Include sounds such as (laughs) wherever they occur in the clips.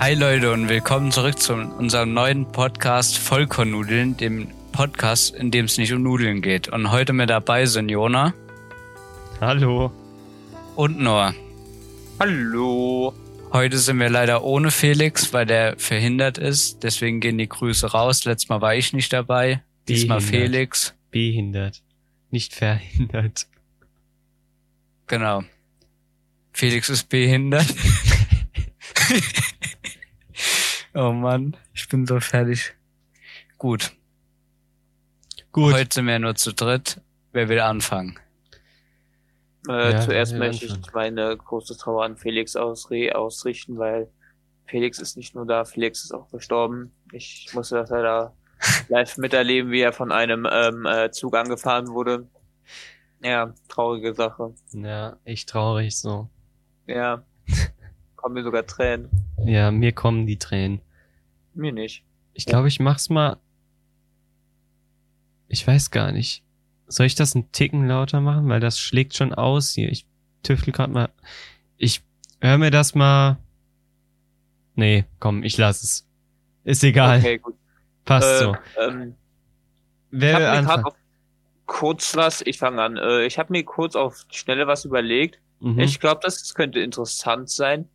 Hi Leute und willkommen zurück zu unserem neuen Podcast Vollkornnudeln, dem Podcast, in dem es nicht um Nudeln geht. Und heute mit dabei sind Jona Hallo. und Noah. Hallo. Heute sind wir leider ohne Felix, weil der verhindert ist. Deswegen gehen die Grüße raus. Letztes Mal war ich nicht dabei. Diesmal Behindert. Felix. Behindert. Nicht verhindert. Genau. Felix ist behindert. (laughs) oh Mann, ich bin so fertig. Gut. Gut. Heute sind wir nur zu dritt. Wer will anfangen? Äh, Ja, zuerst möchte ich meine große Trauer an Felix ausre ausrichten, weil Felix ist nicht nur da, Felix ist auch gestorben. Ich musste das leider (laughs) live miterleben, wie er von einem ähm, äh, Zug angefahren wurde. Ja, traurige Sache. Ja, echt traurig so. Ja, (laughs) kommen mir sogar Tränen. Ja, mir kommen die Tränen. Mir nicht. Ich glaube, ich mach's mal. Ich weiß gar nicht. Soll ich das einen Ticken lauter machen? Weil das schlägt schon aus hier. Ich tüftel gerade mal. Ich hör mir das mal. Nee, komm, ich lass es. Ist egal. Okay, gut. Passt Äh, so. ähm, ich Wer will anfangen? auf kurz was, ich fange an, äh, ich habe mir kurz auf Schnelle was überlegt. Mhm. Ich glaube, das könnte interessant sein.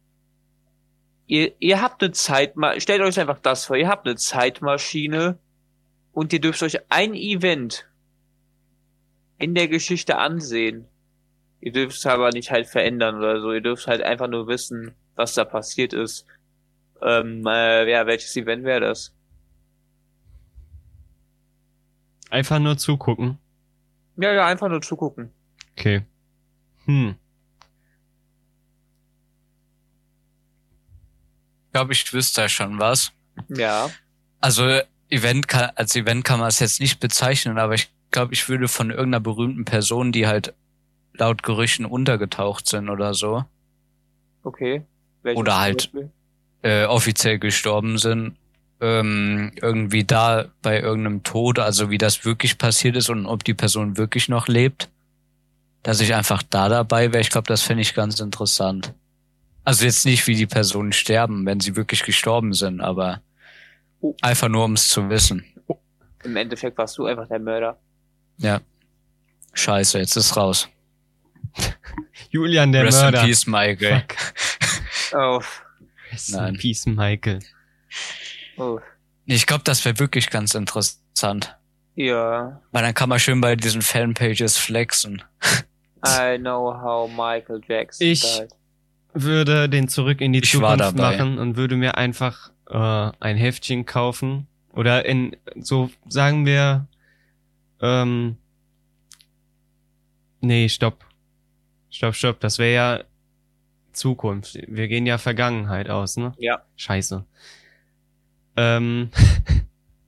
Ihr, ihr habt eine Zeitmaschine, stellt euch einfach das vor, ihr habt eine Zeitmaschine und ihr dürft euch ein Event in der Geschichte ansehen. Ihr dürft es aber nicht halt verändern oder so, ihr dürft halt einfach nur wissen, was da passiert ist. Ähm, äh, ja, welches Event wäre das? Einfach nur zugucken. Ja, ja, einfach nur zugucken. Okay. Hm. Glaube, ich wüsste schon was. Ja. Also Event kann, als Event kann man es jetzt nicht bezeichnen, aber ich glaube, ich würde von irgendeiner berühmten Person, die halt laut Gerüchten untergetaucht sind oder so, Okay. Welches Oder halt- äh, offiziell gestorben sind, ähm, irgendwie da bei irgendeinem Tod, also wie das wirklich passiert ist und ob die Person wirklich noch lebt, dass ich einfach da dabei wäre. Ich glaube, das fände ich ganz interessant. Also jetzt nicht, wie die Personen sterben, wenn sie wirklich gestorben sind, aber Oh. einfach nur, um es zu wissen. Im Endeffekt warst du einfach der Mörder. Ja. Scheiße, jetzt ist raus. (laughs) Julian der Rest Mörder. in Peace, Michael. Fuck. Oh, Rest Nein. in Peace, Michael. oh. Ich glaube, das wäre wirklich ganz interessant. Ja. Weil dann kann man schön bei diesen Fanpages flexen. I know how Michael Jackson Ich- died. Würde den zurück in die Ich Zukunft dabei. machen und würde mir einfach äh, ein Heftchen kaufen. Oder in, so sagen wir, ähm, nee, stopp. Stopp, stopp. Das wäre ja Zukunft. Wir gehen ja Vergangenheit aus, ne? Ja. Scheiße. Ähm,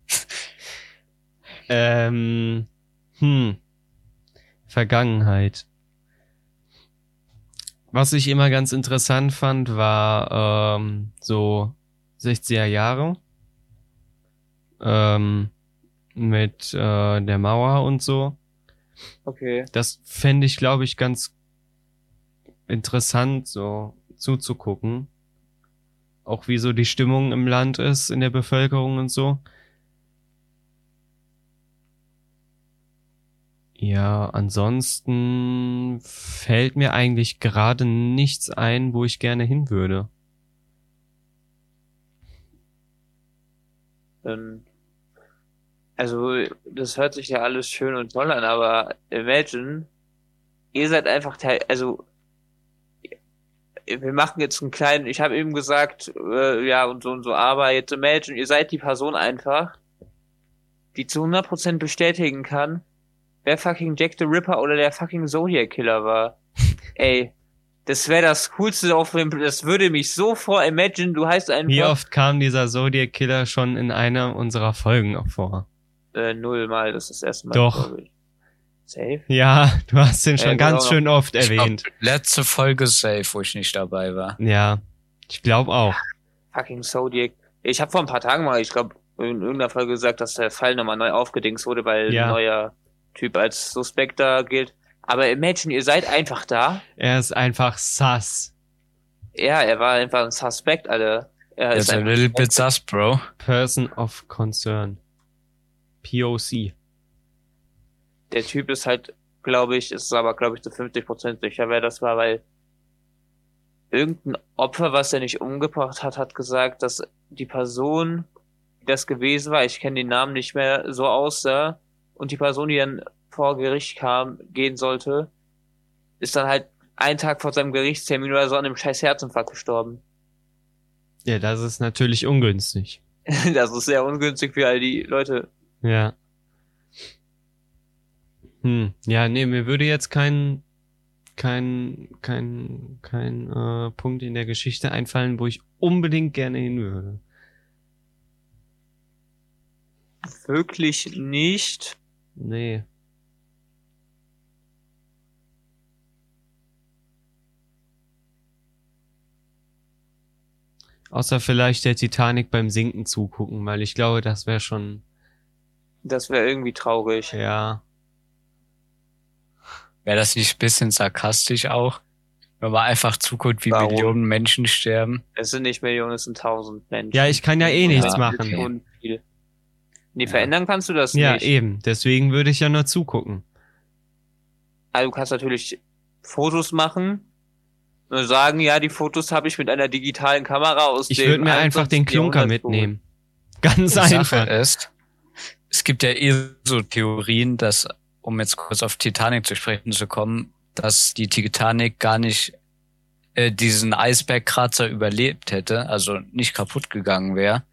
(laughs) ähm, hm. Vergangenheit. Was ich immer ganz interessant fand, war ähm, so 60er Jahre ähm, mit äh, der Mauer und so. Okay. Das fände ich, glaube ich, ganz interessant, so zuzugucken. Auch wie so die Stimmung im Land ist, in der Bevölkerung und so. Ja, ansonsten fällt mir eigentlich gerade nichts ein, wo ich gerne hin würde. Ähm, also, das hört sich ja alles schön und toll an, aber imagine, ihr seid einfach Teil, also, wir machen jetzt einen kleinen, ich habe eben gesagt, äh, ja, und so und so, aber jetzt imagine, ihr seid die Person einfach, die zu 100% bestätigen kann, wer fucking Jack the Ripper oder der fucking Zodiac Killer war. (laughs) Ey, das wäre das coolste auf dem, das würde mich so vor, imagine, du heißt einfach, Wie oft kam dieser Zodiac Killer schon in einer unserer Folgen auch vor? äh, null mal, das ist das erste Mal, Doch. glaub. Safe? Ja, (laughs) du hast den schon Äh, ganz genau. schön oft Ich glaub, erwähnt. letzte Folge safe, wo ich nicht dabei war. Ja, ich glaube auch. Fucking Zodiac. Ich habe vor ein paar Tagen mal, ich glaube, in irgendeiner Folge gesagt, dass der Fall nochmal neu aufgedingst wurde, weil Ja. ein neuer Typ als Suspekt da gilt. Aber imagine, ihr seid einfach da. Er ist einfach sass. Ja, er war einfach ein Suspekt, Alter. Er It's a little bit sus, bro. Person of Concern. POC. der Typ ist halt, glaube ich, ist aber, glaube ich, zu 50% sicher, wer das war, weil irgendein Opfer, was er nicht umgebracht hat, hat gesagt, dass die Person, die das gewesen war, ich kenne den Namen nicht mehr, so aussah und die Person, die dann vor Gericht kam, gehen sollte, ist dann halt einen Tag vor seinem Gerichtstermin oder so an einem scheiß Herzinfarkt gestorben. Ja, das ist natürlich ungünstig. (laughs) das ist sehr ungünstig für all die Leute. Ja. Hm. Ja, nee, mir würde jetzt kein kein kein kein äh, Punkt in der Geschichte einfallen, wo ich unbedingt gerne hin würde. Wirklich nicht. Nee. Außer vielleicht der Titanic beim Sinken zugucken, weil ich glaube, das wäre schon, Das wäre irgendwie traurig. ja. Wäre das nicht ein bisschen sarkastisch auch? Wenn man einfach zuguckt, wie Warum? Millionen Menschen sterben. Es sind nicht Millionen, es sind tausend Menschen. Ja, ich kann ja eh nichts Ja, machen. Nee, Ja. verändern kannst du das Ja, nicht. eben. Deswegen würde ich ja nur zugucken. Also du kannst natürlich Fotos machen und sagen, ja, die Fotos habe ich mit einer digitalen Kamera aus Ich würde mir einfach den 21. Klunker mitnehmen. Ganz Die einfach. Sache ist, es gibt ja eh so Theorien, dass, um jetzt kurz auf Titanic zu sprechen zu kommen, dass die Titanic gar nicht äh, diesen Eisbergkratzer überlebt hätte, also nicht kaputt gegangen wäre.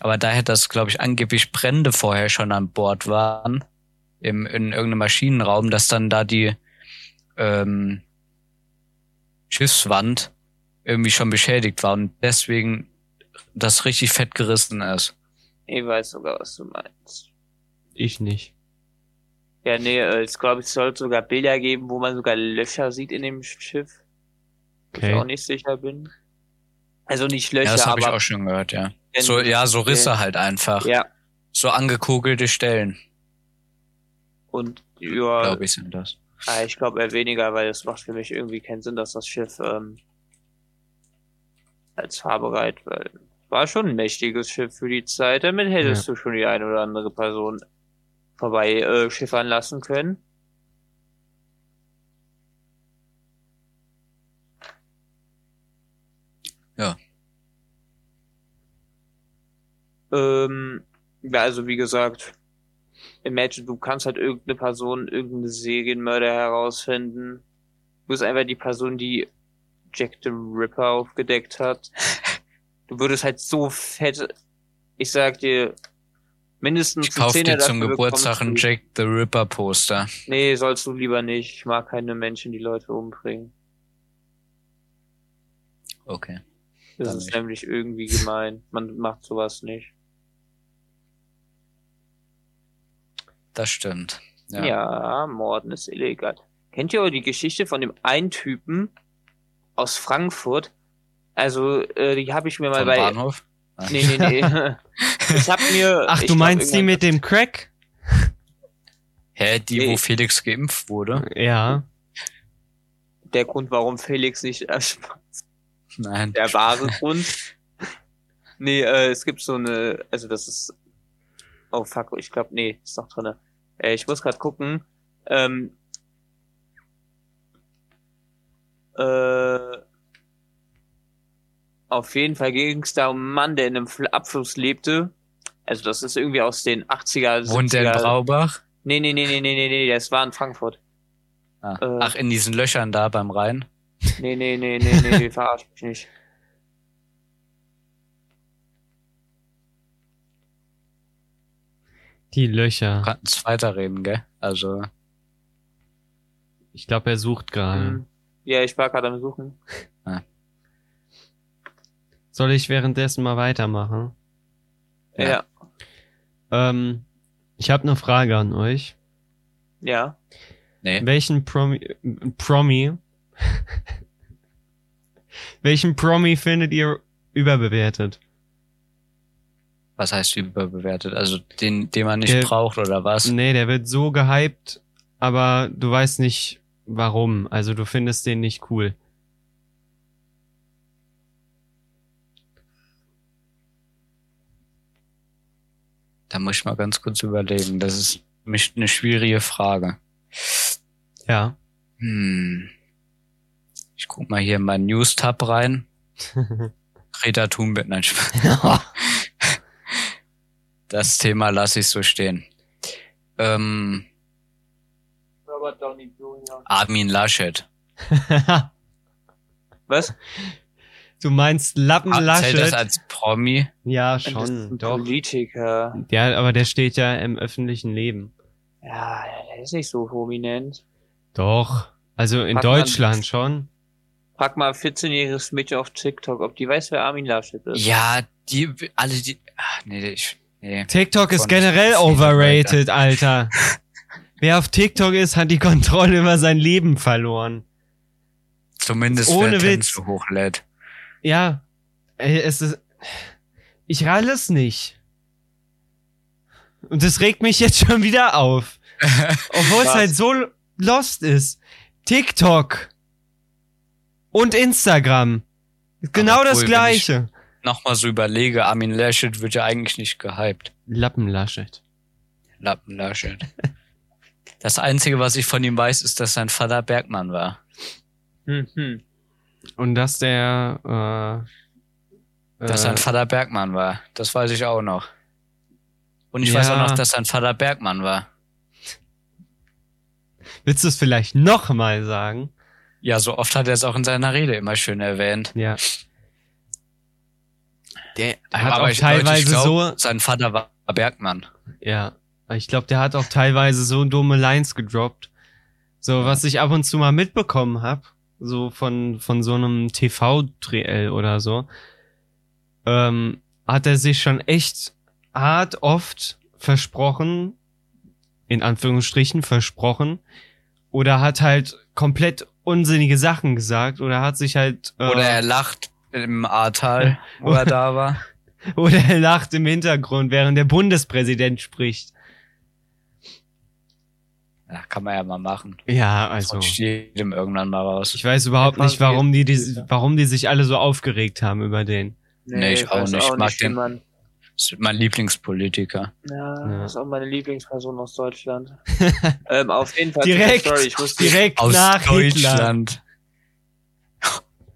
Aber daher, dass, glaube ich, angeblich Brände vorher schon an Bord waren, im, in irgendeinem Maschinenraum, dass dann da die ähm, Schiffswand irgendwie schon beschädigt war und deswegen das richtig fett gerissen ist. Ich weiß sogar, was du meinst. Ich nicht. Ja, nee, äh, es glaube ich, es sollte sogar Bilder geben, wo man sogar Löcher sieht in dem Schiff. wo Ich auch Okay. nicht sicher bin. Also nicht Löcher, Ja, das habe ich aber auch schon gehört, ja. Wenn- So, ja, so Risse Ja. halt einfach. ja. So angekogelte Stellen, Und ja, glaube ich, sind das. Ah, ich glaube eher weniger, weil es macht für mich irgendwie keinen Sinn, dass das Schiff ähm, als fahrbereit, weil war schon ein mächtiges Schiff für die Zeit. Damit hättest du schon die eine oder andere Person vorbei äh, schiffern lassen können. Ja. Ähm, ja, also wie gesagt, Imagine, du kannst halt irgendeine Person, irgendeine Serienmörder herausfinden. Du bist einfach die Person, die Jack the Ripper aufgedeckt hat. Du würdest halt so fett, ich sag dir, mindestens Ich kauf dir zum Geburtstag ein. Jack the Ripper Poster. Nee, sollst du lieber nicht. Ich mag keine Menschen, die Leute umbringen. Okay. Das Dann ist nicht. nämlich irgendwie gemein. Man macht sowas nicht. Das stimmt. Ja. Ja. Morden ist illegal. Kennt ihr auch die Geschichte von dem einen Typen aus Frankfurt? Also, äh, die habe ich mir mal Vom bei. Bahnhof? Nee, nee, nee. (laughs) ich hab mir. Ach, du meinst die mit dem Crack? Hä, die, Nee. wo Felix geimpft wurde? Ja. Der Grund, warum Felix nicht. Äh, Nein. der wahre Grund. Nee, äh, es gibt so eine. Also, das ist. Oh fuck, ich glaube, nee, ist noch drinne. Äh, ich muss gerade gucken. Ähm, äh, auf jeden Fall ging es da um einen Mann, der in einem Fl- Abfluss lebte. Also das ist irgendwie aus den 80er, Wohnt der in 70er. Braubach? Nee, nee, nee, nee, nee, nee, nee, das war in Frankfurt. Ah. Äh. Ach, in diesen Löchern da beim Rhein? Nee, nee, nee, nee, nee, nee, verarsch mich nicht. Die Löcher. Kannst weiterreden, gell? Also, Ich glaube, er sucht gerade. Hm. Ja, ich war gerade am Suchen. (laughs) Soll ich währenddessen mal weitermachen? Ja, Ja. ja. Ähm, ich habe eine Frage an euch. ja. nee. Welchen Promi, Promi, (laughs) welchen Promi findet ihr überbewertet? was heißt überbewertet? Also den, den man nicht der, braucht oder was? Nee, der wird so gehypt, aber du weißt nicht warum. Also du findest den nicht cool. Da muss ich mal ganz kurz überlegen. Das ist mich eine schwierige Frage. Ja. Hm. Ich guck mal hier in meinen News-Tab rein. (laughs) Greta Thunberg, nein, (laughs) Das Thema lasse ich so stehen. Ähm, Robert Downey Jr. Armin Laschet. (laughs) Was? du meinst Lappen Ah, Zählt das Laschet? als Promi? Ja, schon, doch. Politiker. Ja, aber der steht ja im öffentlichen Leben. Ja, der ist nicht so prominent. Doch. Also in man- Deutschland schon. Frag mal ein 14-jähriges Mädchen auf TikTok, ob die weiß, wer Armin Laschet ist. Ja, die, alle die, ach, nee, ich, nee. TikTok ist generell overrated, Alter. (laughs) Wer auf TikTok ist, hat die Kontrolle über sein Leben verloren. Zumindest Ohne Witz. Tänze hochlädt. Ja, es ist. Ich ralle es nicht. Und das regt mich jetzt schon wieder auf. (laughs) Obwohl es halt so lost ist. TikTok und Instagram. Genau das gleiche. Nochmal so überlege, Armin Laschet wird ja eigentlich nicht gehypt. Lappenlaschet. Lappen Laschet. (laughs) Das Einzige, was ich von ihm weiß, ist, dass sein Vater Bergmann war. Hm, hm. Und dass der äh, Dass äh, sein Vater Bergmann war. Das weiß ich auch noch. Und ich weiß Ja. auch noch, dass sein Vater Bergmann war. Willst du es vielleicht noch mal sagen? Ja, so oft hat er es auch in seiner Rede immer schön erwähnt. Ja. Der hat Aber auch ich- teilweise ich glaub, so, Sein Vater war Bergmann. ja, ich glaube, der hat auch teilweise so dumme Lines gedroppt. So, was ich ab und zu mal mitbekommen hab, so von von so einem TV-Triell oder so, ähm, hat er sich schon echt hart oft versprochen, in Anführungsstrichen versprochen, oder hat halt komplett unsinnige Sachen gesagt oder hat sich halt äh, Oder er lacht im Ahrtal, wo er da war. (laughs) Oder er lacht im Hintergrund, während der Bundespräsident spricht. Ja, kann man ja mal machen. Ja, Also. also. Rutscht jedem irgendwann mal raus. Ich weiß überhaupt nicht, warum die, die, warum die sich alle so aufgeregt haben über den. Nee, ich auch nicht. Ich mag den- Man, Das ist mein Lieblingspolitiker. ja, Ja. das ist auch meine Lieblingsperson aus Deutschland. (laughs) ähm, auf jeden Fall. Direkt, Sorry, ich muss direkt nach Hitler. Deutschland.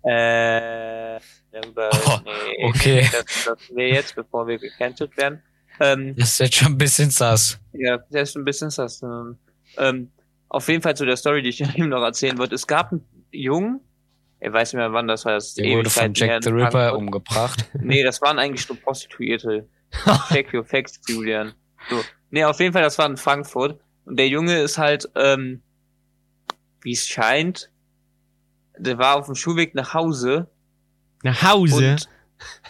Äh, darüber, Oh, nee, okay. (laughs) Das, das wir jetzt, bevor wir gecancelt werden. Ähm, Das ist jetzt schon ein bisschen sass. ja, das ist ein bisschen das. Ähm, ähm, auf jeden Fall zu der Story, die ich (laughs) ihm noch erzählen wollte. Es gab einen Jungen, ich weiß nicht mehr wann das war, das Der wurde von Jack the Ripper umgebracht. (laughs) Nee, das waren eigentlich nur Prostituierte. Check your facts, Julian. So. Nee, auf jeden Fall, das war in Frankfurt. Und der Junge ist halt, ähm, wie es scheint, der war auf dem Schulweg nach Hause Nach Hause.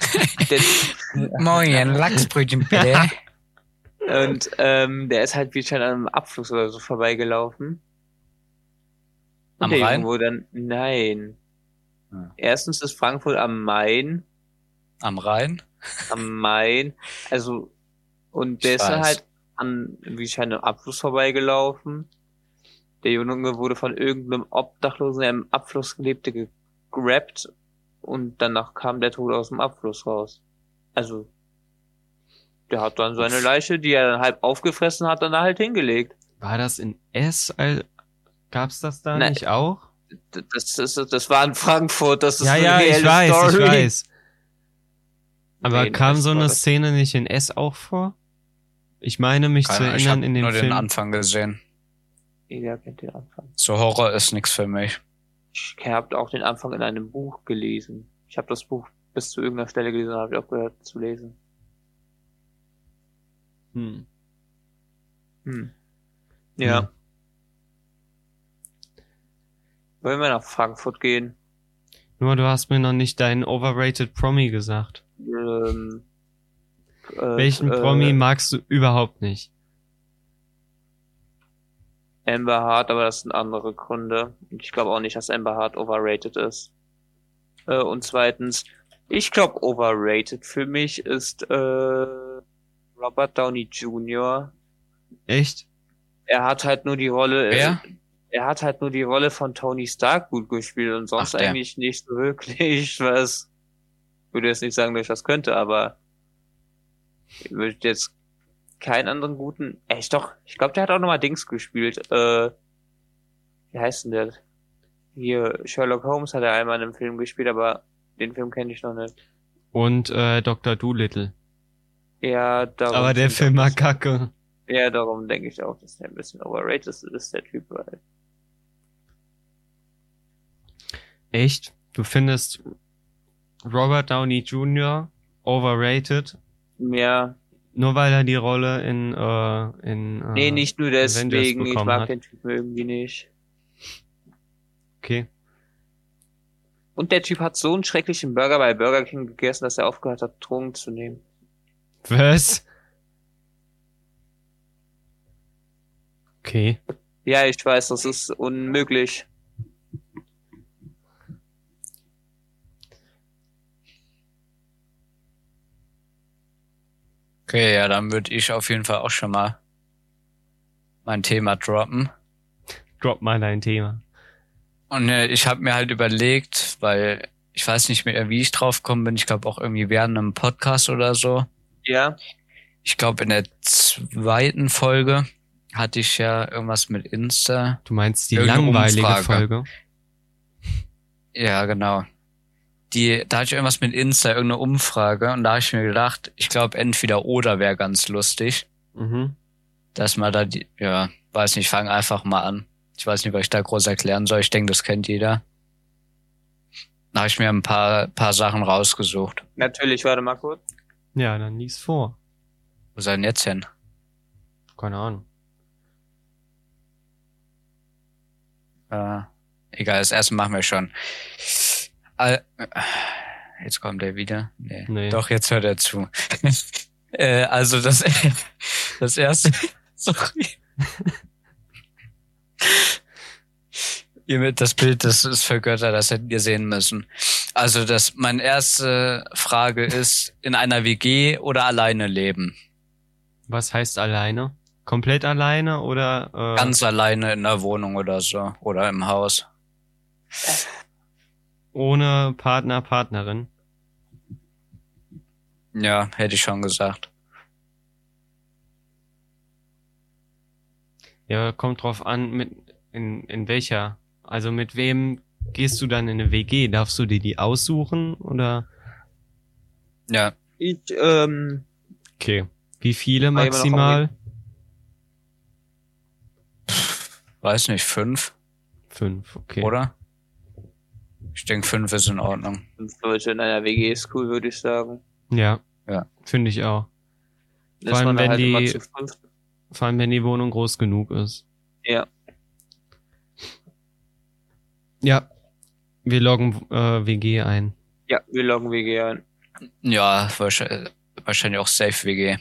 (laughs) Moin, Lachsbrötchen bitte. (laughs) und ähm, der ist halt wie an einem Abfluss oder so vorbeigelaufen. Und Am Rhein? Wurde dann, nein. Hm. Erstens ist Frankfurt am Main, Am Rhein? am Main, also, und der Ich ist weiß. halt an, wie scheint, am Abfluss vorbeigelaufen. Der Junge wurde von irgendeinem Obdachlosen, der im Abfluss lebte, gegrabt und danach kam der Tod aus dem Abfluss raus. Also, der hat dann seine Leiche, die er dann halb aufgefressen hat, dann halt hingelegt. War das in S? Gab's das da Nein. nicht auch? Das, das, das war in Frankfurt, das ist ja, eine ja, ich reelle weiß, Story. ich weiß. Aber Nee, kam so eine das- Szene nicht in S auch vor? Ich meine mich zu Keine, ich erinnern habe in dem nur Film. den Anfang gesehen. Jeder kennt den Anfang. So Horror ist nix für mich. Ich habe auch den Anfang in einem Buch gelesen. Ich habe das Buch bis zu irgendeiner Stelle gelesen und habe ich aufgehört zu lesen. Hm. Hm. Ja. Hm. Wollen wir nach Frankfurt gehen? Nur du hast mir noch nicht deinen overrated Promi gesagt. Ähm, äh, Welchen äh, Promi magst du überhaupt nicht? Amber Hart, aber das sind andere Gründe. Und ich glaube auch nicht, dass Amber Hart overrated ist. Äh, und zweitens, ich glaube overrated für mich ist äh, Robert Downey Jr. Echt? Er hat halt nur die Rolle. Wer? Äh, er hat halt nur die Rolle von Tony Stark gut gespielt und sonst Ach, eigentlich nicht wirklich (laughs) was. Ich würde jetzt nicht sagen, dass ich das könnte, aber ich würde jetzt keinen anderen guten. Echt doch, ich glaube, der hat auch nochmal Dings gespielt. Äh, wie heißt denn der? Hier, Sherlock Holmes hat er einmal in einem Film gespielt, aber den Film kenne ich noch nicht. Und äh, Dr. Doolittle. Ja, darum. Aber der Film war kacke. Ja, darum denke ich auch, dass der ein bisschen overrated ist, ist der Typ. Weil Echt? Du findest Robert Downey Jr. overrated, ja, nur weil er die Rolle in äh, in äh, nee, nicht nur deswegen. Ich mag hat. den Typen irgendwie nicht. Okay. Und der Typ hat so einen schrecklichen Burger bei Burger King gegessen, dass er aufgehört hat, Drogen zu nehmen. Was? Okay. Ja, ich weiß, das ist unmöglich. Okay, ja, dann würde ich auf jeden Fall auch schon mal mein Thema droppen. Drop mal dein Thema. Und äh, ich habe mir halt überlegt, weil ich weiß nicht mehr, wie ich drauf gekommen bin. Ich glaube auch irgendwie während einem Podcast oder so. Ja, Ich glaube in der zweiten Folge hatte ich ja irgendwas mit Insta. Du meinst die langweilige Umfrage. Folge? Ja, genau. Die, da hatte ich irgendwas mit Insta, irgendeine Umfrage und da habe ich mir gedacht, ich glaube entweder oder wäre ganz lustig, Mhm. dass man da die, ja, weiß nicht, fang einfach mal an. Ich weiß nicht, was ich da groß erklären soll. Ich denke, das kennt jeder. Da habe ich mir ein paar, paar Sachen rausgesucht. natürlich, warte mal kurz. Ja, dann lies vor. Wo soll denn jetzt hin? Keine Ahnung. Äh, egal, das erste machen wir schon. Äh, Jetzt kommt er wieder. Nee. Nee. Doch, jetzt hört er zu. (laughs) äh, also das, (laughs) das erste. (laughs) Sorry. Ihr mit das Bild, das ist für Götter, das hättet ihr sehen müssen. Also das, meine erste Frage ist, in einer WG oder alleine leben? Was heißt alleine? Komplett alleine oder äh, Ganz alleine in der Wohnung oder so. Oder im Haus. Ohne Partner, Partnerin? Ja, hätte ich schon gesagt. Ja, kommt drauf an, mit in, in welcher. Also mit wem gehst du dann in eine WG? Darfst du dir die aussuchen oder? Ja, Ich, ähm, Okay. Wie viele maximal? weiß nicht, fünf, Fünf, okay. oder? Ich denke, fünf ist in Ordnung. fünf Leute in einer WG ist cool, würde ich sagen. Ja. Ja. Finde ich auch. Vor allem, wenn halt die-. Vor allem, wenn die Wohnung groß genug ist. Ja. Ja. Wir loggen äh, WG ein. Ja, wir loggen WG ein. Ja, wahrscheinlich, wahrscheinlich auch Safe WG.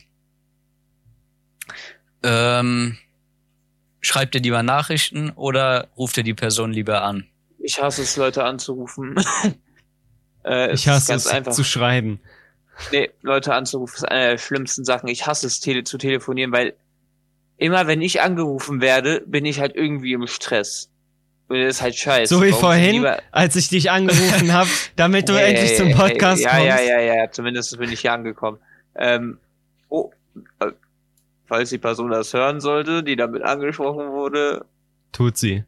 Ähm, schreibt ihr lieber Nachrichten oder ruft ihr die Person lieber an? Ich hasse es, Leute anzurufen. (laughs) äh, Ich hasse ganz es einfach. zu schreiben. Nee, Leute anzurufen ist eine der schlimmsten Sachen. Ich hasse es, tele zu telefonieren, weil immer wenn ich angerufen werde, bin ich halt irgendwie im Stress. Und das ist halt scheiße. So wie Warum vorhin, als ich dich angerufen habe, (laughs) damit du Hey, endlich zum hey, Podcast ja, kommst. Ja, ja, ja, zumindest bin ich hier angekommen. Ähm, oh, äh, falls die Person das hören sollte, die damit angesprochen wurde, Tut sie.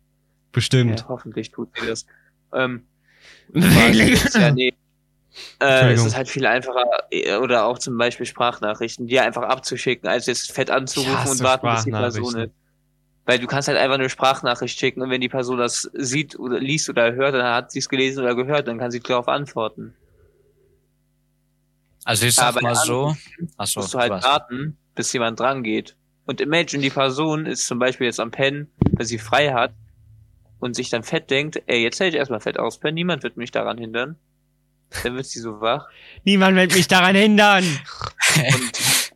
Bestimmt. ja, hoffentlich tut sie das. Ähm, (laughs) ist ja, nee. Äh, es ist halt viel einfacher, äh, oder auch zum Beispiel Sprachnachrichten, die einfach abzuschicken, als jetzt fett anzurufen und warten, bis die Person ist. Weil du kannst halt einfach eine Sprachnachricht schicken und wenn die Person das sieht oder liest oder hört, dann hat sie es gelesen oder gehört, dann kann sie darauf antworten. Also ich sag Aber mal so. Achso, musst du halt was? warten, bis jemand dran geht. Und imagine, die Person ist zum Beispiel jetzt am Pennen, weil sie frei hat und sich dann fett denkt, ey, jetzt hätte ich erstmal fett auspennen, niemand wird mich daran hindern. Dann wird sie so wach Niemand wird mich daran hindern. und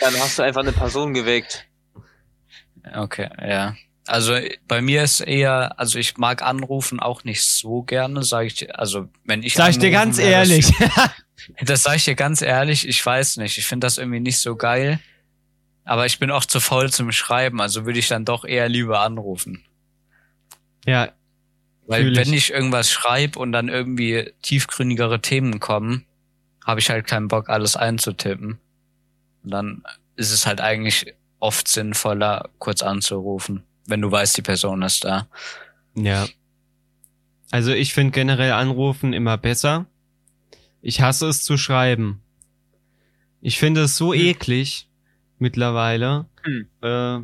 dann hast du einfach eine Person geweckt. Okay, ja. Also bei mir ist eher, also ich mag anrufen auch nicht so gerne, sage ich dir. Also wenn ich Sag ich dir ganz werde, ehrlich. (laughs) Das, das sage ich dir ganz ehrlich, ich weiß nicht. Ich finde das irgendwie nicht so geil. Aber ich bin auch zu faul zum Schreiben, also würde ich dann doch eher lieber anrufen. Ja, Weil Fühl ich. wenn ich irgendwas schreibe und dann irgendwie tiefgründigere Themen kommen, habe ich halt keinen Bock, alles einzutippen. Und dann ist es halt eigentlich oft sinnvoller, kurz anzurufen, wenn du weißt, die Person ist da. Ja. Also ich finde generell Anrufen immer besser. Ich hasse es zu schreiben. Ich finde es so Hm. eklig mittlerweile, Hm. äh,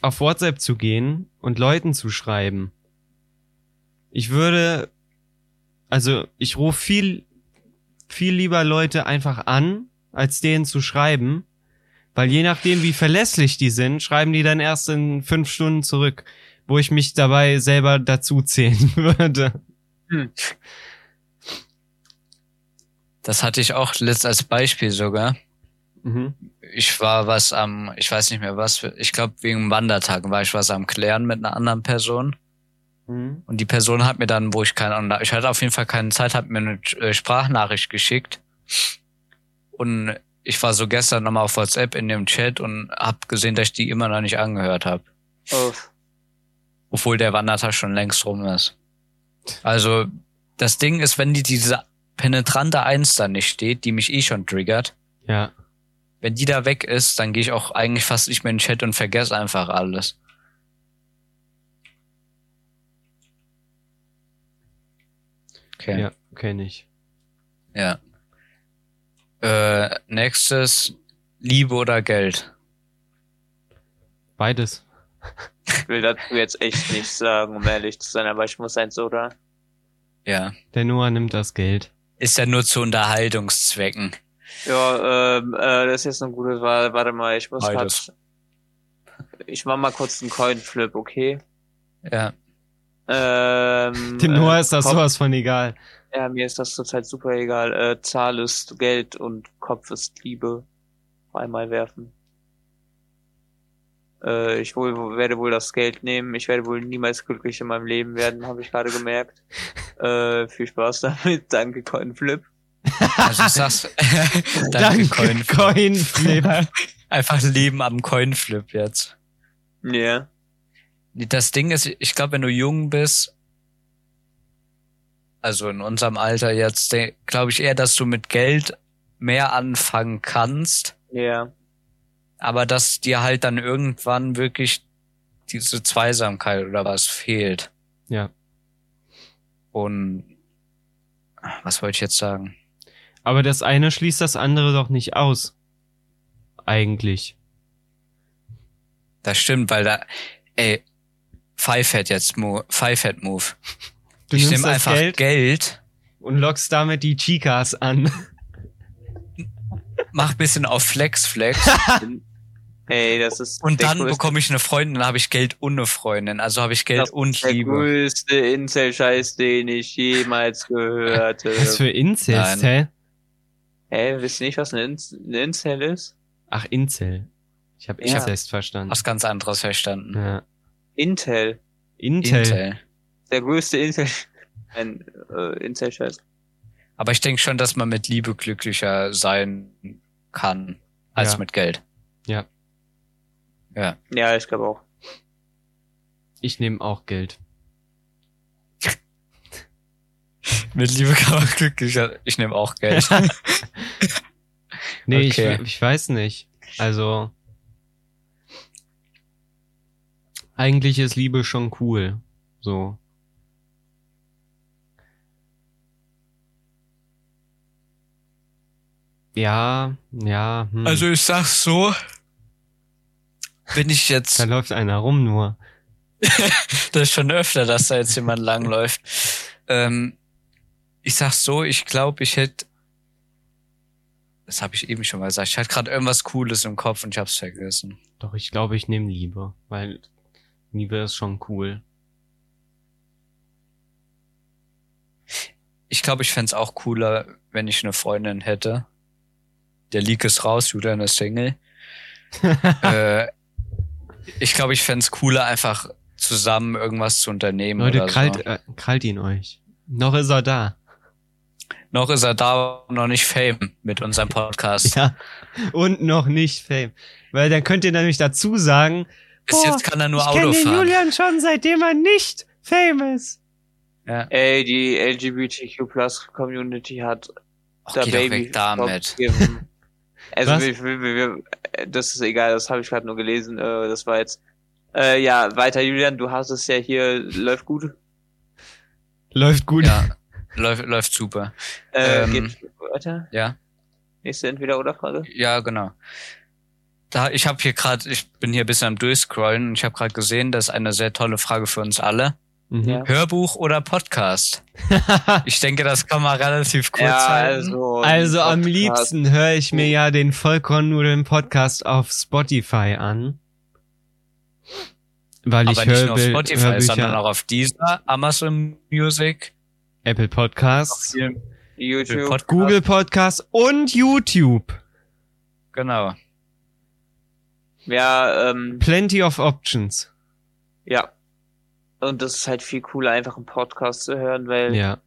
auf WhatsApp zu gehen und Leuten zu schreiben. Ich würde, also ich rufe viel, viel lieber Leute einfach an, als denen zu schreiben, weil je nachdem, wie verlässlich die sind, schreiben die dann erst in fünf Stunden zurück, wo ich mich dabei selber dazu zählen (laughs) würde. Das hatte ich auch letzt als Beispiel sogar. Mhm. Ich war was am, ich weiß nicht mehr was, für, ich glaube wegen Wandertagen war ich was am Klären mit einer anderen Person. Mhm. Und die Person hat mir dann, wo ich keine Ahnung, ich hatte auf jeden Fall keine Zeit, hat mir eine äh, Sprachnachricht geschickt. Und ich war so gestern nochmal auf WhatsApp in dem Chat und hab gesehen, dass ich die immer noch nicht angehört habe. Oh, Obwohl der Wandertag schon längst rum ist. Also, das Ding ist, wenn die diese penetrante Eins da nicht steht, die mich eh schon triggert, Ja. Wenn die da weg ist, dann gehe ich auch eigentlich fast nicht mehr in den Chat und vergesse einfach alles. Okay. Ja, kenne ich. Ja. Äh, nächstes, Liebe oder Geld? Beides. ich will dazu jetzt echt nichts sagen, um ehrlich zu sein, aber ich muss eins, oder? Ja. Der Noah nimmt das Geld. Ist ja nur zu Unterhaltungszwecken. Ja, ähm, äh, das ist jetzt eine gute Wahl. Warte mal, ich muss Beides. grad, Ich mach mal kurz einen Coinflip, okay? Ja. Ähm, Dem Noah ist das Kopf- sowas von egal. Ja, mir ist das zurzeit super egal. Äh, Zahl ist Geld und Kopf ist Liebe. Einmal werfen. Äh, ich wohl, werde wohl das Geld nehmen. Ich werde wohl niemals glücklich in meinem Leben werden, habe ich gerade gemerkt. (laughs) Äh, viel Spaß damit. Danke, Coinflip. Also ich sag's. (laughs) (laughs) Danke, Coinflip. Coinflip. (laughs) Einfach Leben am Coinflip jetzt. Ja. Das Ding ist, ich glaube, wenn du jung bist, also in unserem Alter jetzt, glaube ich eher, dass du mit Geld mehr anfangen kannst, Ja. aber dass dir halt dann irgendwann wirklich diese Zweisamkeit oder was fehlt. Ja. Und was wollte ich jetzt sagen? Aber das eine schließt das andere doch nicht aus. Eigentlich. Das stimmt, weil da, ey, Five Head jetzt, Mo Five Head Move. (laughs) Du ich nimmst einfach Geld Geld, und lockst damit die Chicas an. (laughs) mach bisschen auf Flex Flex (laughs) Ey, das ist und der dann größte- bekomme ich eine Freundin, dann habe ich Geld und eine Freundin. Also habe ich Geld Das und der Liebe. größte Incel-Scheiß, den ich jemals gehört habe. Was für Incest, hä? Hä, wisst ihr nicht, was ein, Inz ein Incel ist? Ach, Incel. Ich habe Ja. Incest verstanden. Was ganz anderes verstanden. Ja. Intel. Intel. Intel. Der größte Incel... (laughs) Ein äh, Incel-Scheiß. Aber ich denke schon, dass man mit Liebe glücklicher sein kann als Ja. mit Geld. Ja. Ja. Ja, ich glaube auch. Ich nehme auch Geld. Mit Liebe kann man glücklicher. Ich nehme auch Geld. (laughs) Nee, Okay. ich, ich weiß nicht. Also. Eigentlich ist Liebe schon cool. So. Ja, ja. Hm. also ich sag's so. Wenn ich da jetzt, läuft einer rum nur. (laughs) das ist schon öfter, dass da jetzt jemand langläuft. Ähm, ich sag's so, ich glaube, ich hätte, das habe ich eben schon mal gesagt, ich hatte gerade irgendwas Cooles im Kopf und ich hab's vergessen. Doch, ich glaube, ich nehme Liebe, weil Liebe ist schon cool. Ich glaube, ich fänd's auch cooler, wenn ich eine Freundin hätte. Der Leak ist raus, Julian ist Single. (laughs) äh, ich glaube, ich fänd's cooler, einfach zusammen irgendwas zu unternehmen. Leute, oder krallt, so. äh, krallt ihn euch. Noch ist er da. Noch ist er da und noch nicht Fame mit unserem Podcast. Ja. Und noch nicht Fame. Weil dann könnt ihr nämlich dazu sagen, Bis Boah, jetzt kann er nur ich Auto fahren. Julian schon, seitdem er nicht Fame ist. Ja. Ey, die LGBTQ Plus Community hat Och, doch Baby weg damit. (laughs) Also wir, wir, wir, das ist egal, das habe ich gerade nur gelesen. Äh, das war jetzt. Äh, ja, weiter, Julian, du hast es ja hier, läuft gut. Läuft gut. Ja, läuft, läuft super. Äh, Ähm, geht weiter. Ja, Nächste Entweder-Oder-Frage. ja, genau. Da, ich habe hier gerade, ich bin hier ein bisschen am Durchscrollen und ich habe gerade gesehen, das ist eine sehr tolle Frage für uns alle. Mhm. Ja. Hörbuch oder Podcast? (laughs) Ich denke, das kann man relativ kurz Ja, halten. also. Also am Podcast. liebsten höre ich mir ja den Vollkornnudeln Podcast auf Spotify an. Weil ich Aber nicht höre nur auf Spotify, sondern auch auf dieser, Amazon Music, Apple Podcasts, YouTube. Podcast. Google Podcasts und YouTube. Genau. Ja, ähm, Plenty of Options. ja. Und das ist halt viel cooler, einfach einen Podcast zu hören, weil Ja.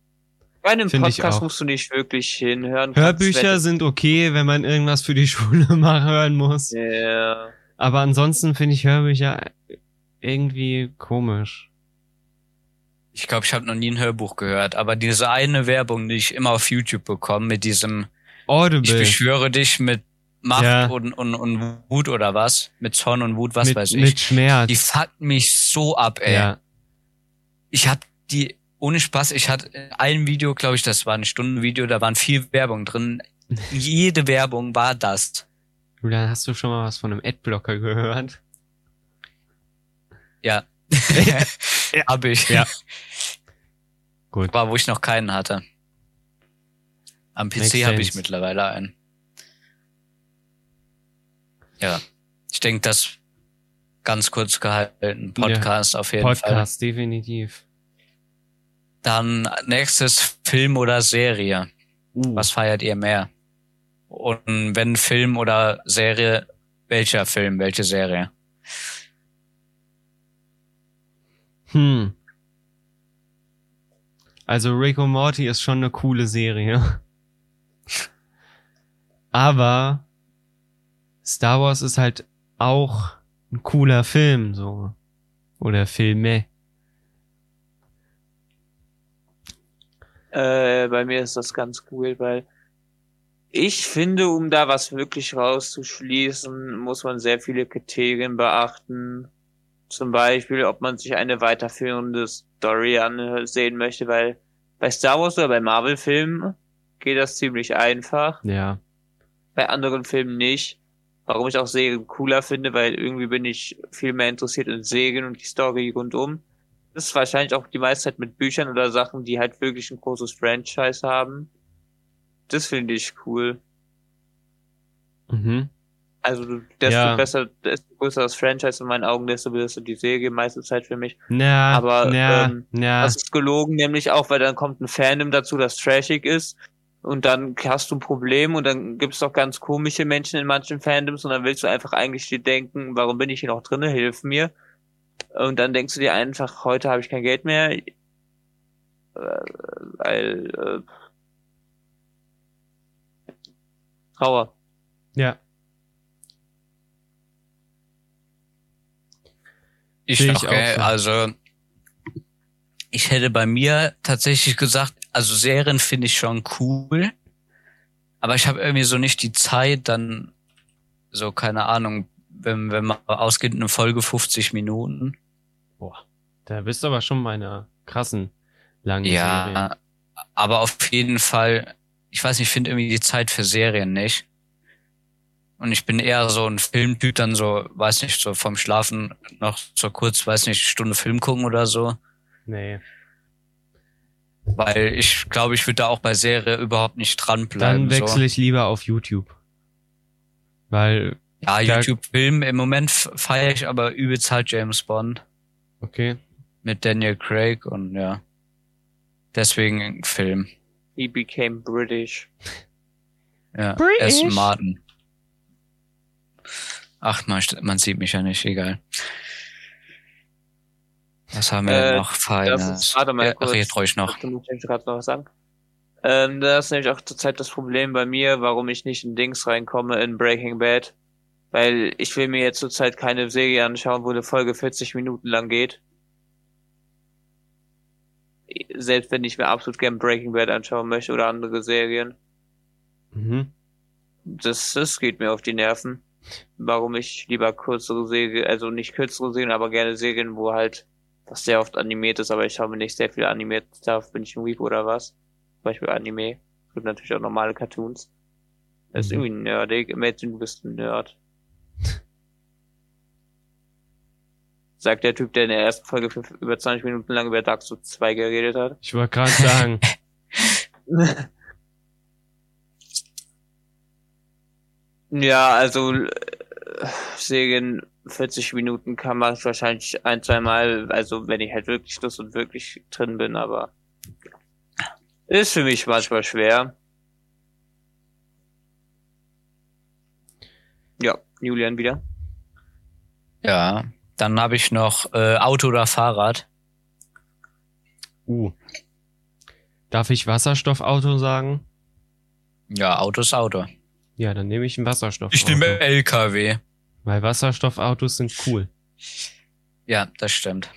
bei einem Find Podcast musst du nicht wirklich hinhören. kannst, Hörbücher wenn- sind okay, wenn man irgendwas für die (laughs) Schule mal hören muss. Ja. Aber ansonsten finde ich Hörbücher irgendwie komisch. Ich glaube, ich habe noch nie ein Hörbuch gehört, aber diese eine Werbung, die ich immer auf YouTube bekomme, mit diesem Ich Audible. beschwöre dich mit Macht Ja. und, und, und Wut oder was? Mit Zorn und Wut, was mit, weiß ich. mit Schmerz. Die fuckt mich so ab, ey. ja. Ich hab die, ohne Spaß, ich hatte ein Video, glaube ich, das war ein Stundenvideo, da waren vier Werbung drin. Jede Werbung war das. Julian, hast du schon mal was von einem Adblocker gehört? Ja. (laughs) (laughs) Hab ich. Ja. (laughs) Gut. War, wo ich noch keinen hatte. Am PC habe ich mittlerweile einen. Ja. Ich denke, das ganz kurz gehalten. Podcast auf jeden Fall. Podcast, definitiv. Dann nächstes Film oder Serie. Uh. Was feiert ihr mehr? Und wenn Film oder Serie, welcher Film, welche Serie? Hm. Also und Morty ist schon eine coole Serie. (laughs) Aber Star Wars ist halt auch ein cooler Film, so. Oder Filme. Äh, bei mir ist das ganz cool, weil ich finde, um da was wirklich rauszuschließen, muss man sehr viele Kriterien beachten. Zum Beispiel, ob man sich eine weiterführende Story ansehen möchte, weil bei Star Wars oder bei Marvel-Filmen geht das ziemlich einfach. Ja. bei anderen Filmen nicht. Warum ich auch Serien cooler finde, weil irgendwie bin ich viel mehr interessiert in Serien und die Story rundum. Das ist wahrscheinlich auch die meiste Zeit mit Büchern oder Sachen, die halt wirklich ein großes Franchise haben. Das finde ich cool. Mhm. Also du- desto Ja. besser, desto größer das Franchise in meinen Augen, desto besser die Serie meiste Zeit für mich. Na, Aber, na, ähm, na. Das ist gelogen, nämlich auch, weil dann kommt ein Fandom dazu, das trashig ist. Und dann hast du ein Problem und dann gibt es doch ganz komische Menschen in manchen Fandoms und dann willst du einfach eigentlich dir denken, warum bin ich hier noch drinne, hilf mir. Und dann denkst du dir einfach, heute habe ich kein Geld mehr, äh, weil äh, Trauer. ja. Ich, Sehe ich auch so. Also, ich hätte bei mir tatsächlich gesagt, also Serien finde ich schon cool, aber ich habe irgendwie so nicht die Zeit, dann so, keine Ahnung, wenn, wenn man ausgeht, eine Folge 50 Minuten. Boah. Da bist du aber schon bei einer krassen langen Serie. Ja, aber auf jeden Fall, ich weiß nicht, ich finde irgendwie die Zeit für Serien nicht. Und ich bin eher so ein Filmtyp, dann so, weiß nicht, so vom Schlafen noch so kurz, weiß nicht, Stunde Film gucken oder so. Nee. Weil ich glaube, ich würde da auch bei Serie überhaupt nicht dranbleiben. Dann wechsle so. ich lieber auf YouTube. Weil, Ja, YouTube-Film, im Moment feiere ich aber übelst halt James Bond okay. mit Daniel Craig und ja. Deswegen Film. He became British. Ja, British. Aston Martin. Ach, man, man sieht mich ja nicht, egal. Was haben wir Äh, noch Feines? das ist- warte mal ja, kurz. red ruhig noch. Ich gerade noch was sagen. Ähm, das ist nämlich auch zurzeit das Problem bei mir, warum ich nicht in Dings reinkomme in Breaking Bad. Weil ich will mir jetzt zurzeit keine Serie anschauen, wo eine Folge 40 Minuten lang geht. Selbst wenn ich mir absolut gern Breaking Bad anschauen möchte oder andere Serien. Mhm. Das, das geht mir auf die Nerven. Warum ich lieber kürzere Serien, also nicht kürzere Serien, aber gerne Serien, wo halt was sehr oft animiert ist, aber ich habe nicht sehr viel animiert. Da bin ich ein Weep oder was. Zum Beispiel Anime. Es gibt natürlich auch normale Cartoons. Das ist Mhm. irgendwie nerdig. Imagine, du bist ein Nerd. (laughs) Sagt der Typ, der in der ersten Folge fünf, über 20 Minuten lang über Dark Souls 2 geredet hat. Ich wollte gerade sagen, (laughs) Ja, also äh, Serien 40 Minuten kann man wahrscheinlich ein, zwei Mal, also wenn ich halt wirklich Lust und wirklich drin bin, aber ist für mich manchmal schwer. Ja, Julian wieder. Ja. Dann habe ich noch äh, Auto oder Fahrrad. uh. Darf ich Wasserstoffauto sagen? Ja, Auto ist Auto. Ja, dann nehme ich ein Wasserstoffauto. Ich nehme LKW. Weil Wasserstoffautos sind cool. Ja, das stimmt.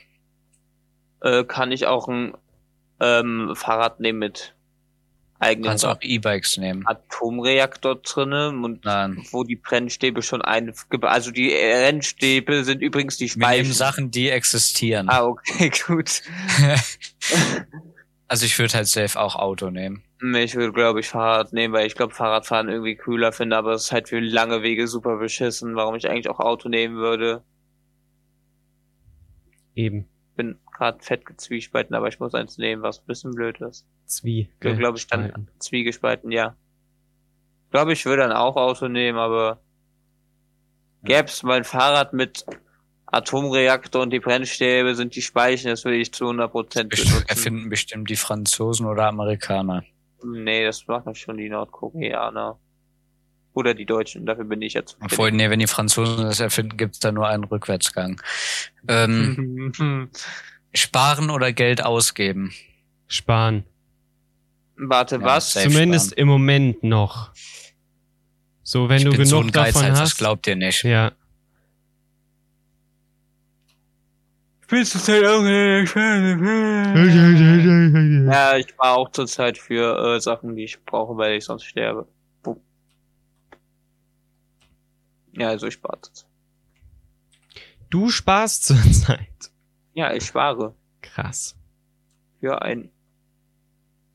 Äh, kann ich auch ein ähm, Fahrrad nehmen mit Du eigenem kannst auch E-Bikes nehmen. Atomreaktor drinne und Nein. wo die Brennstäbe schon ein, also die Brennstäbe sind übrigens die Wir nehmen Speichen. Sachen, die existieren. Ah, okay, (laughs) gut. (laughs) also ich würde halt safe auch Auto nehmen. Ich würde, glaube ich, Fahrrad nehmen, weil ich glaube, Fahrradfahren irgendwie cooler finde, aber es ist halt für lange Wege super beschissen, warum ich eigentlich auch Auto nehmen würde. Eben. Bin gerade fett gezwiespalten, aber ich muss eins nehmen, was ein bisschen blöd ist. Zwie. Ja, glaub ich, dann- gespalten. Zwiegespalten, ja. Glaube ich, würde dann auch Auto nehmen, aber gäb's mein Fahrrad mit Atomreaktor und die Brennstäbe sind die Speichen, das würde ich zu 100 Prozent benutzen. Erfinden bestimmt die Franzosen oder Amerikaner. Nee, das machen schon die Nordkoreaner. Oder die Deutschen, dafür bin ich jetzt. Obwohl, nee, wenn die Franzosen das erfinden, gibt's da nur einen Rückwärtsgang. Ähm, (laughs) sparen oder Geld ausgeben? Sparen. Warte, Ja, was? Zumindest sparen. im Moment noch. So, wenn ich du bin genug so ein davon Geizhals, das hast. glaubt ihr nicht. Ja. Willst du halt auch Ja, ich war auch zurzeit für äh, Sachen, die ich brauche, weil ich sonst sterbe. Buh. Ja, also ich spare zurzeit. Du sparst zurzeit. (laughs) Ja, ich spare Krass. für ein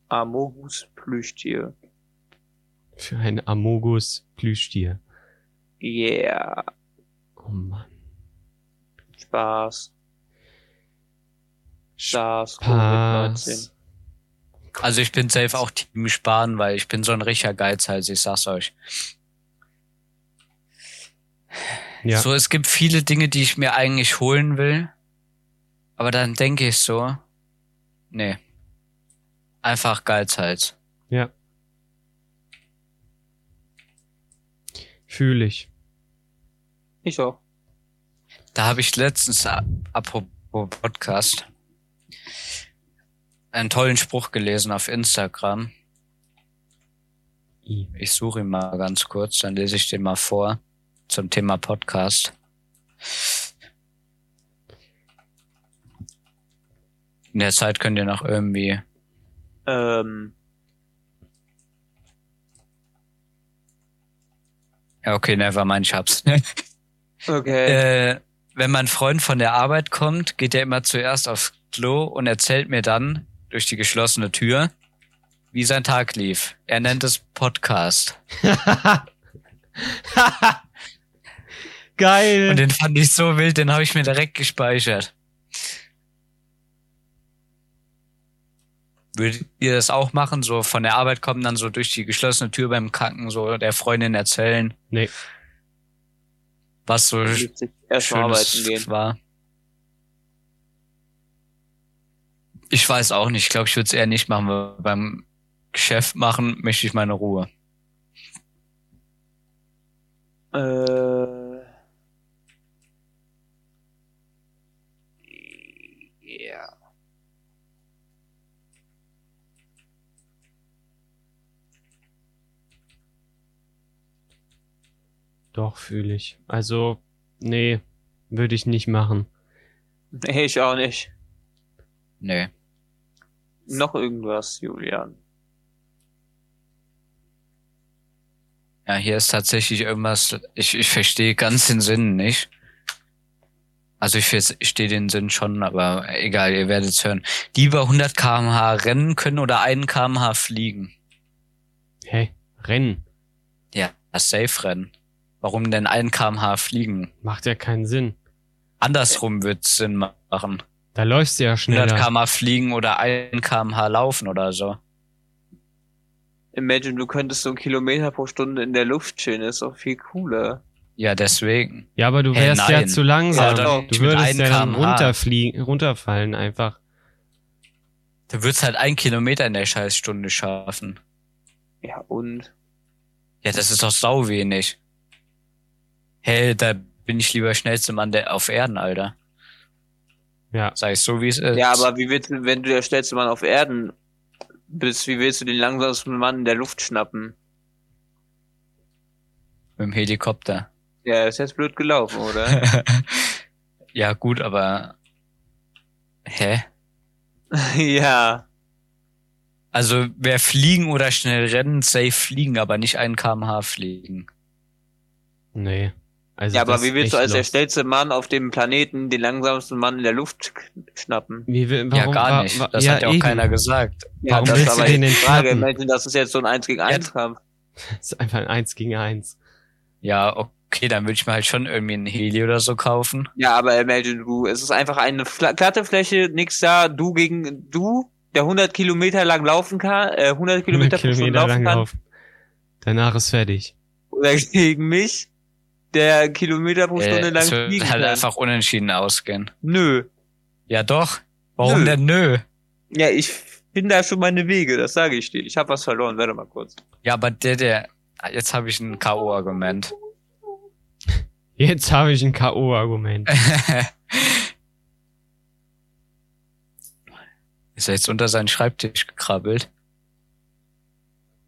Amogus Plüschtier. Für ein Amogus Plüschtier. Yeah, Oh Mann. Spaß. Spaß, Covid-19. Spaß. Also ich bin safe auch Team Sparen, weil ich bin so ein richtiger Geizhals, ich sag's euch. Ja. So, es gibt viele Dinge, die ich mir eigentlich holen will, aber dann denke ich so, nee, einfach Geizhals. Ja. Fühle ich. Ich auch. Da habe ich letztens, apropos Podcast, einen tollen Spruch gelesen auf Instagram. Ich suche ihn mal ganz kurz, dann lese ich den mal vor zum Thema Podcast. In der Zeit könnt ihr noch irgendwie Ähm, Ja, okay, never mind, ich hab's. (laughs) okay. äh, wenn mein Freund von der Arbeit kommt, geht er immer zuerst aufs Klo und erzählt mir dann durch die geschlossene Tür, wie sein Tag lief. Er nennt es Podcast. (laughs) Geil. Und den fand ich so wild, den habe ich mir direkt gespeichert. Würdet ihr das auch machen? So von der Arbeit kommen, dann so durch die geschlossene Tür beim Kacken, so der Freundin erzählen, nee. was so Witzig. Erstmal arbeiten Schönes gehen. war. Ich weiß auch nicht. Ich glaube, ich würde es eher nicht machen, weil beim Geschäft machen möchte ich meine Ruhe. Äh, ja. Doch, fühle ich. Also, nee, würde ich nicht machen. Nee, ich auch nicht. Nee. Noch irgendwas, Julian. Ja, hier ist tatsächlich irgendwas, ich, ich verstehe ganz den Sinn nicht. Also ich verstehe den Sinn schon, aber egal, ihr werdet es hören. Lieber 100 kmh rennen können oder 1 kmh fliegen. Hey, Rennen. Ja, das Safe rennen. Warum denn 1 kmh fliegen? Macht ja keinen Sinn. Andersrum wird's Sinn machen. Da läufst du ja 100 schneller. kmh fliegen oder 1 kmh laufen oder so. Imagine, du könntest so einen Kilometer pro Stunde in der Luft chillen, ist doch viel cooler. Ja, deswegen. Ja, aber du Hey, wärst ja nein. zu langsam. Ja, doch. du würdest ja dann runterfliegen, runterfallen einfach. Du würdest halt ein Kilometer in der Scheißstunde schaffen. Ja, und? Ja, das ist doch sau wenig. Hey, da bin ich lieber schnellste Mann der auf Erden, Alter. Ja. Sag ich so, wie es ist. Ja, aber wie willst du, wenn du der schnellste Mann auf Erden bist, wie willst du den langsamsten Mann in der Luft schnappen? Mit dem Helikopter. Ja, ist jetzt blöd gelaufen, oder? (laughs) ja, gut, aber. Hä? (laughs) ja. Also, wer fliegen oder schnell rennen, safe fliegen, aber nicht einen kmh fliegen. Nee. Also Ja, aber wie willst du als der schnellste Mann auf dem Planeten den langsamsten Mann in der Luft schnappen? Wie, will- ja, warum, gar nicht. Das ja, hat ja auch eben. keiner gesagt. Warum das willst ist du aber den die denn Frage. Imagine, das ist jetzt so ein 1 gegen 1 Kampf. Das ist einfach ein Eins gegen Eins. Ja, okay, dann würde ich mir halt schon irgendwie einen Heli oder so kaufen. Ja, aber imagine du, es ist einfach eine glatte Fläche, nix da, du gegen du, der 100 Kilometer lang laufen kann, äh, 100 Kilometer 100 pro Stunde Kilometer laufen lang kann, laufen. Danach ist fertig. oder gegen mich, der Kilometer pro Stunde Äh, lang es wird fliegen halt kann. einfach unentschieden ausgehen. Nö. Ja, doch. Warum Nö. denn nö? Ja, ich finde da schon meine Wege, das sage ich dir. Ich habe was verloren, warte mal kurz. Ja, aber der, der, jetzt habe ich ein K.O.-Argument. (laughs) Jetzt habe ich ein K.O.-Argument. (laughs) Ist er jetzt unter seinen Schreibtisch gekrabbelt?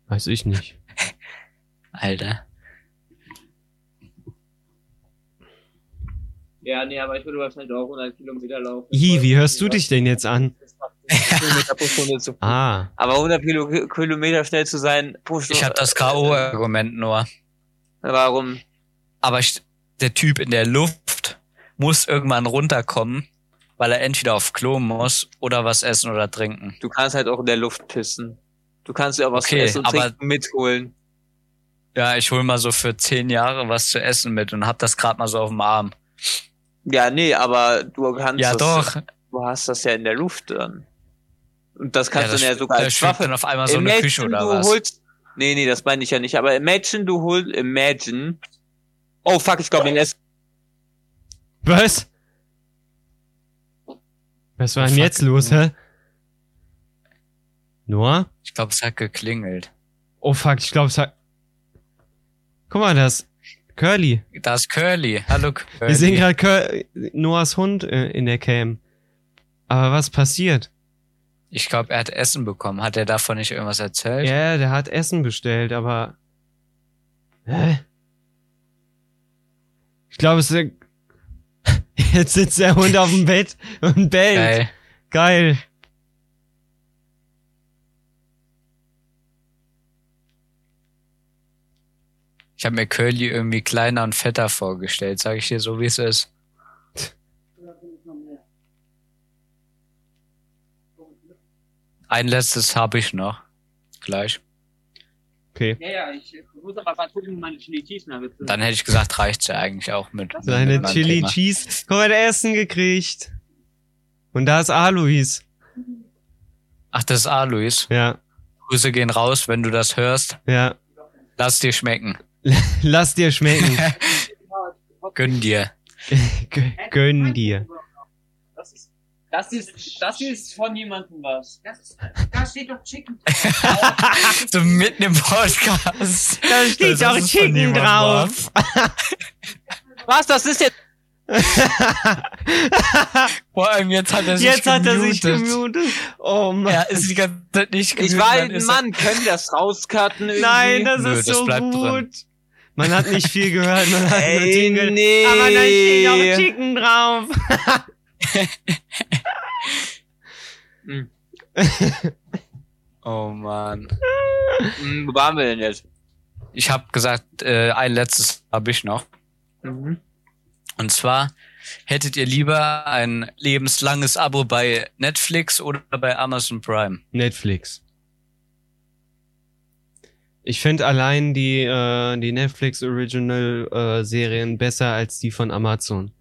Weiß ich nicht. (laughs) Alter. Ja, nee, aber ich würde wahrscheinlich auch 100 Kilometer laufen. Ih, wie hörst du dich denn jetzt an? Ah, Aber 100 Kilo Kilometer schnell zu sein Stunde. Ich habe das K.O.-Argument nur. Warum? Aber ich, der Typ in der Luft muss irgendwann runterkommen, weil er entweder auf Klo muss oder was essen oder trinken. Du kannst halt auch in der Luft pissen. Du kannst dir auch was Okay, zu essen und aber- trinken mitholen. Ja, ich hol mal so für zehn Jahre was zu essen mit und hab das gerade mal so auf dem Arm. Ja, nee, aber du kannst Ja, das, doch. Du hast das ja in der Luft dann. Und das kannst ja, das, du dann ja sogar als Waffe. dann auf einmal so eine Imagine, Küche oder du was. holst. Nee, nee, das meine ich ja nicht. Aber imagine, du holst. Imagine. Oh fuck, ich glaube, den Essen. was? Was war Oh, denn fuck. jetzt los, hä? Noah? Ich glaube, es hat geklingelt. Oh fuck, ich glaube, es hat... Guck mal, das... Curly. Da ist Curly. Hallo Curly. Wir sehen gerade Cur Noahs Hund äh, in der Cam. Aber was passiert? Ich glaube, er hat Essen bekommen. Hat er davon nicht irgendwas erzählt? Ja, der hat Essen bestellt, aber... Hä? Ich glaube, es ist... (laughs) Jetzt sitzt der Hund auf dem Bett und bellt. Geil. Geil. Ich habe mir Curly irgendwie kleiner und fetter vorgestellt, sage ich dir so, wie es ist. Ein letztes habe ich noch. Gleich. Okay. Ja, ja, ich muss aber mal gucken, meine Chili Cheese Nuggets. Dann hätte ich gesagt, reicht's ja eigentlich auch mit. Seine mit Chili Thema. Cheese. Mal, der Essen gekriegt. Und da ist Alois. Ach, das ist Alois. Ja, Grüße gehen raus, wenn du das hörst. ja. Lass dir schmecken. (laughs) Lass dir schmecken. (laughs) Gönn dir. (laughs) Gönn dir. Das ist, das ist, das ist von jemandem was. Das ist, da steht doch Chicken. so mitten im Podcast. Da steht Das auch ist von Chicken drauf. Was? Das ist jetzt. Vor allem jetzt hat er sich Jetzt hat er sich gemutet. gemutet. Oh Mann. Er ist die ganze Zeit nicht Ich gemutet, war dann ein Mann, können wir das rauscutten irgendwie? Nein, das Nö, ist das so gut. drin. Man hat nicht viel gehört, man hat nur Ey, Jingle. nee. Aber da steht auch Chicken drauf. (laughs) Oh man. Hm, Wo waren wir denn jetzt? ich habe gesagt, äh, ein letztes habe ich noch. Mhm. Und zwar hättet ihr lieber ein lebenslanges Abo bei Netflix oder bei Amazon Prime? Netflix. Ich finde allein die, äh, die Netflix Original äh, Serien besser als die von Amazon.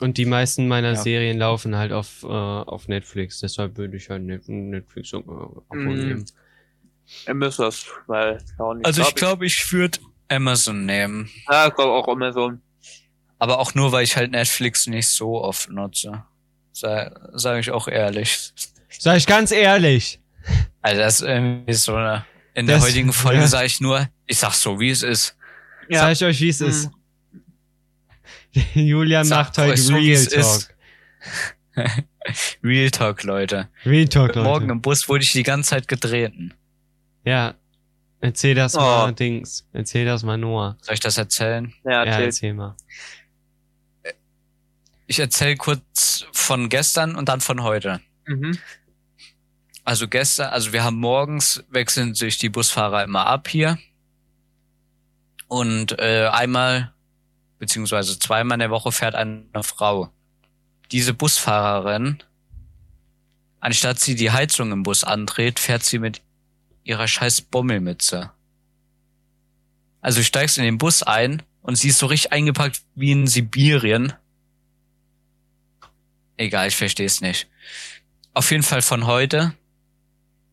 Und die meisten meiner Ja. Serien laufen halt auf, äh, auf Netflix. Deshalb würde ich halt Net Netflix äh, Abo Mhm. nehmen. Ihr müsst das, weil nicht. Also ich glaube, ich würde Amazon nehmen. Ja, ich glaube auch Amazon. Aber auch nur, weil ich halt Netflix nicht so oft nutze. Sage sag ich auch ehrlich. Sag ich ganz ehrlich. Also das ist irgendwie so eine, in der Das- heutigen Folge ja. sage ich nur, ich sag so, wie es ist. Sag ich euch, wie es Mhm. ist. (laughs) Julian Sag macht heute euch so, Real. Talk. (laughs) Real Talk, Leute. Real Talk, Leute. Morgen im Bus wurde ich die ganze Zeit getreten. Ja. Erzähl das Oh. mal, Dings. Erzähl das mal, Noah. Soll ich das erzählen? Ja, Ja, erzählt. erzähl mal. Ich erzähle kurz von gestern und dann von heute. Mhm. Also gestern, also wir haben morgens wechseln sich die Busfahrer immer ab hier. Und äh, einmal beziehungsweise zweimal in der Woche fährt eine Frau. Diese Busfahrerin, anstatt sie die Heizung im Bus andreht, fährt sie mit ihrer scheiß Bommelmütze. Also du steigst in den Bus ein und sie ist so richtig eingepackt wie in Sibirien. Egal, ich verstehe es nicht. Auf jeden Fall von heute.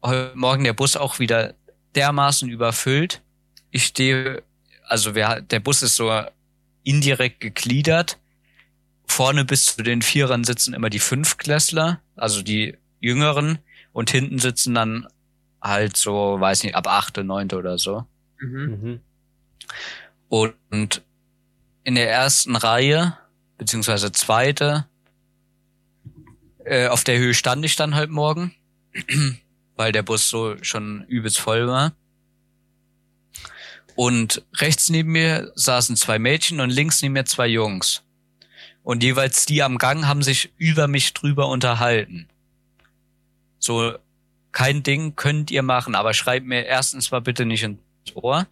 Heute Morgen der Bus auch wieder dermaßen überfüllt. Ich stehe, also wer, der Bus ist so indirekt gegliedert. Vorne bis zu den Vierern sitzen immer die Fünfklässler, also die Jüngeren, und hinten sitzen dann halt so, weiß nicht, ab achte, neunte oder so. Mhm. Mhm. Und in der ersten Reihe, beziehungsweise zweite, äh, auf der Höhe stand ich dann heute Morgen, weil der Bus so schon übelst voll war. Und rechts neben mir saßen zwei Mädchen und links neben mir zwei Jungs. Und jeweils die am Gang haben sich über mich drüber unterhalten. So, kein Ding könnt ihr machen, aber schreibt mir erstens mal bitte nicht ins Ohr.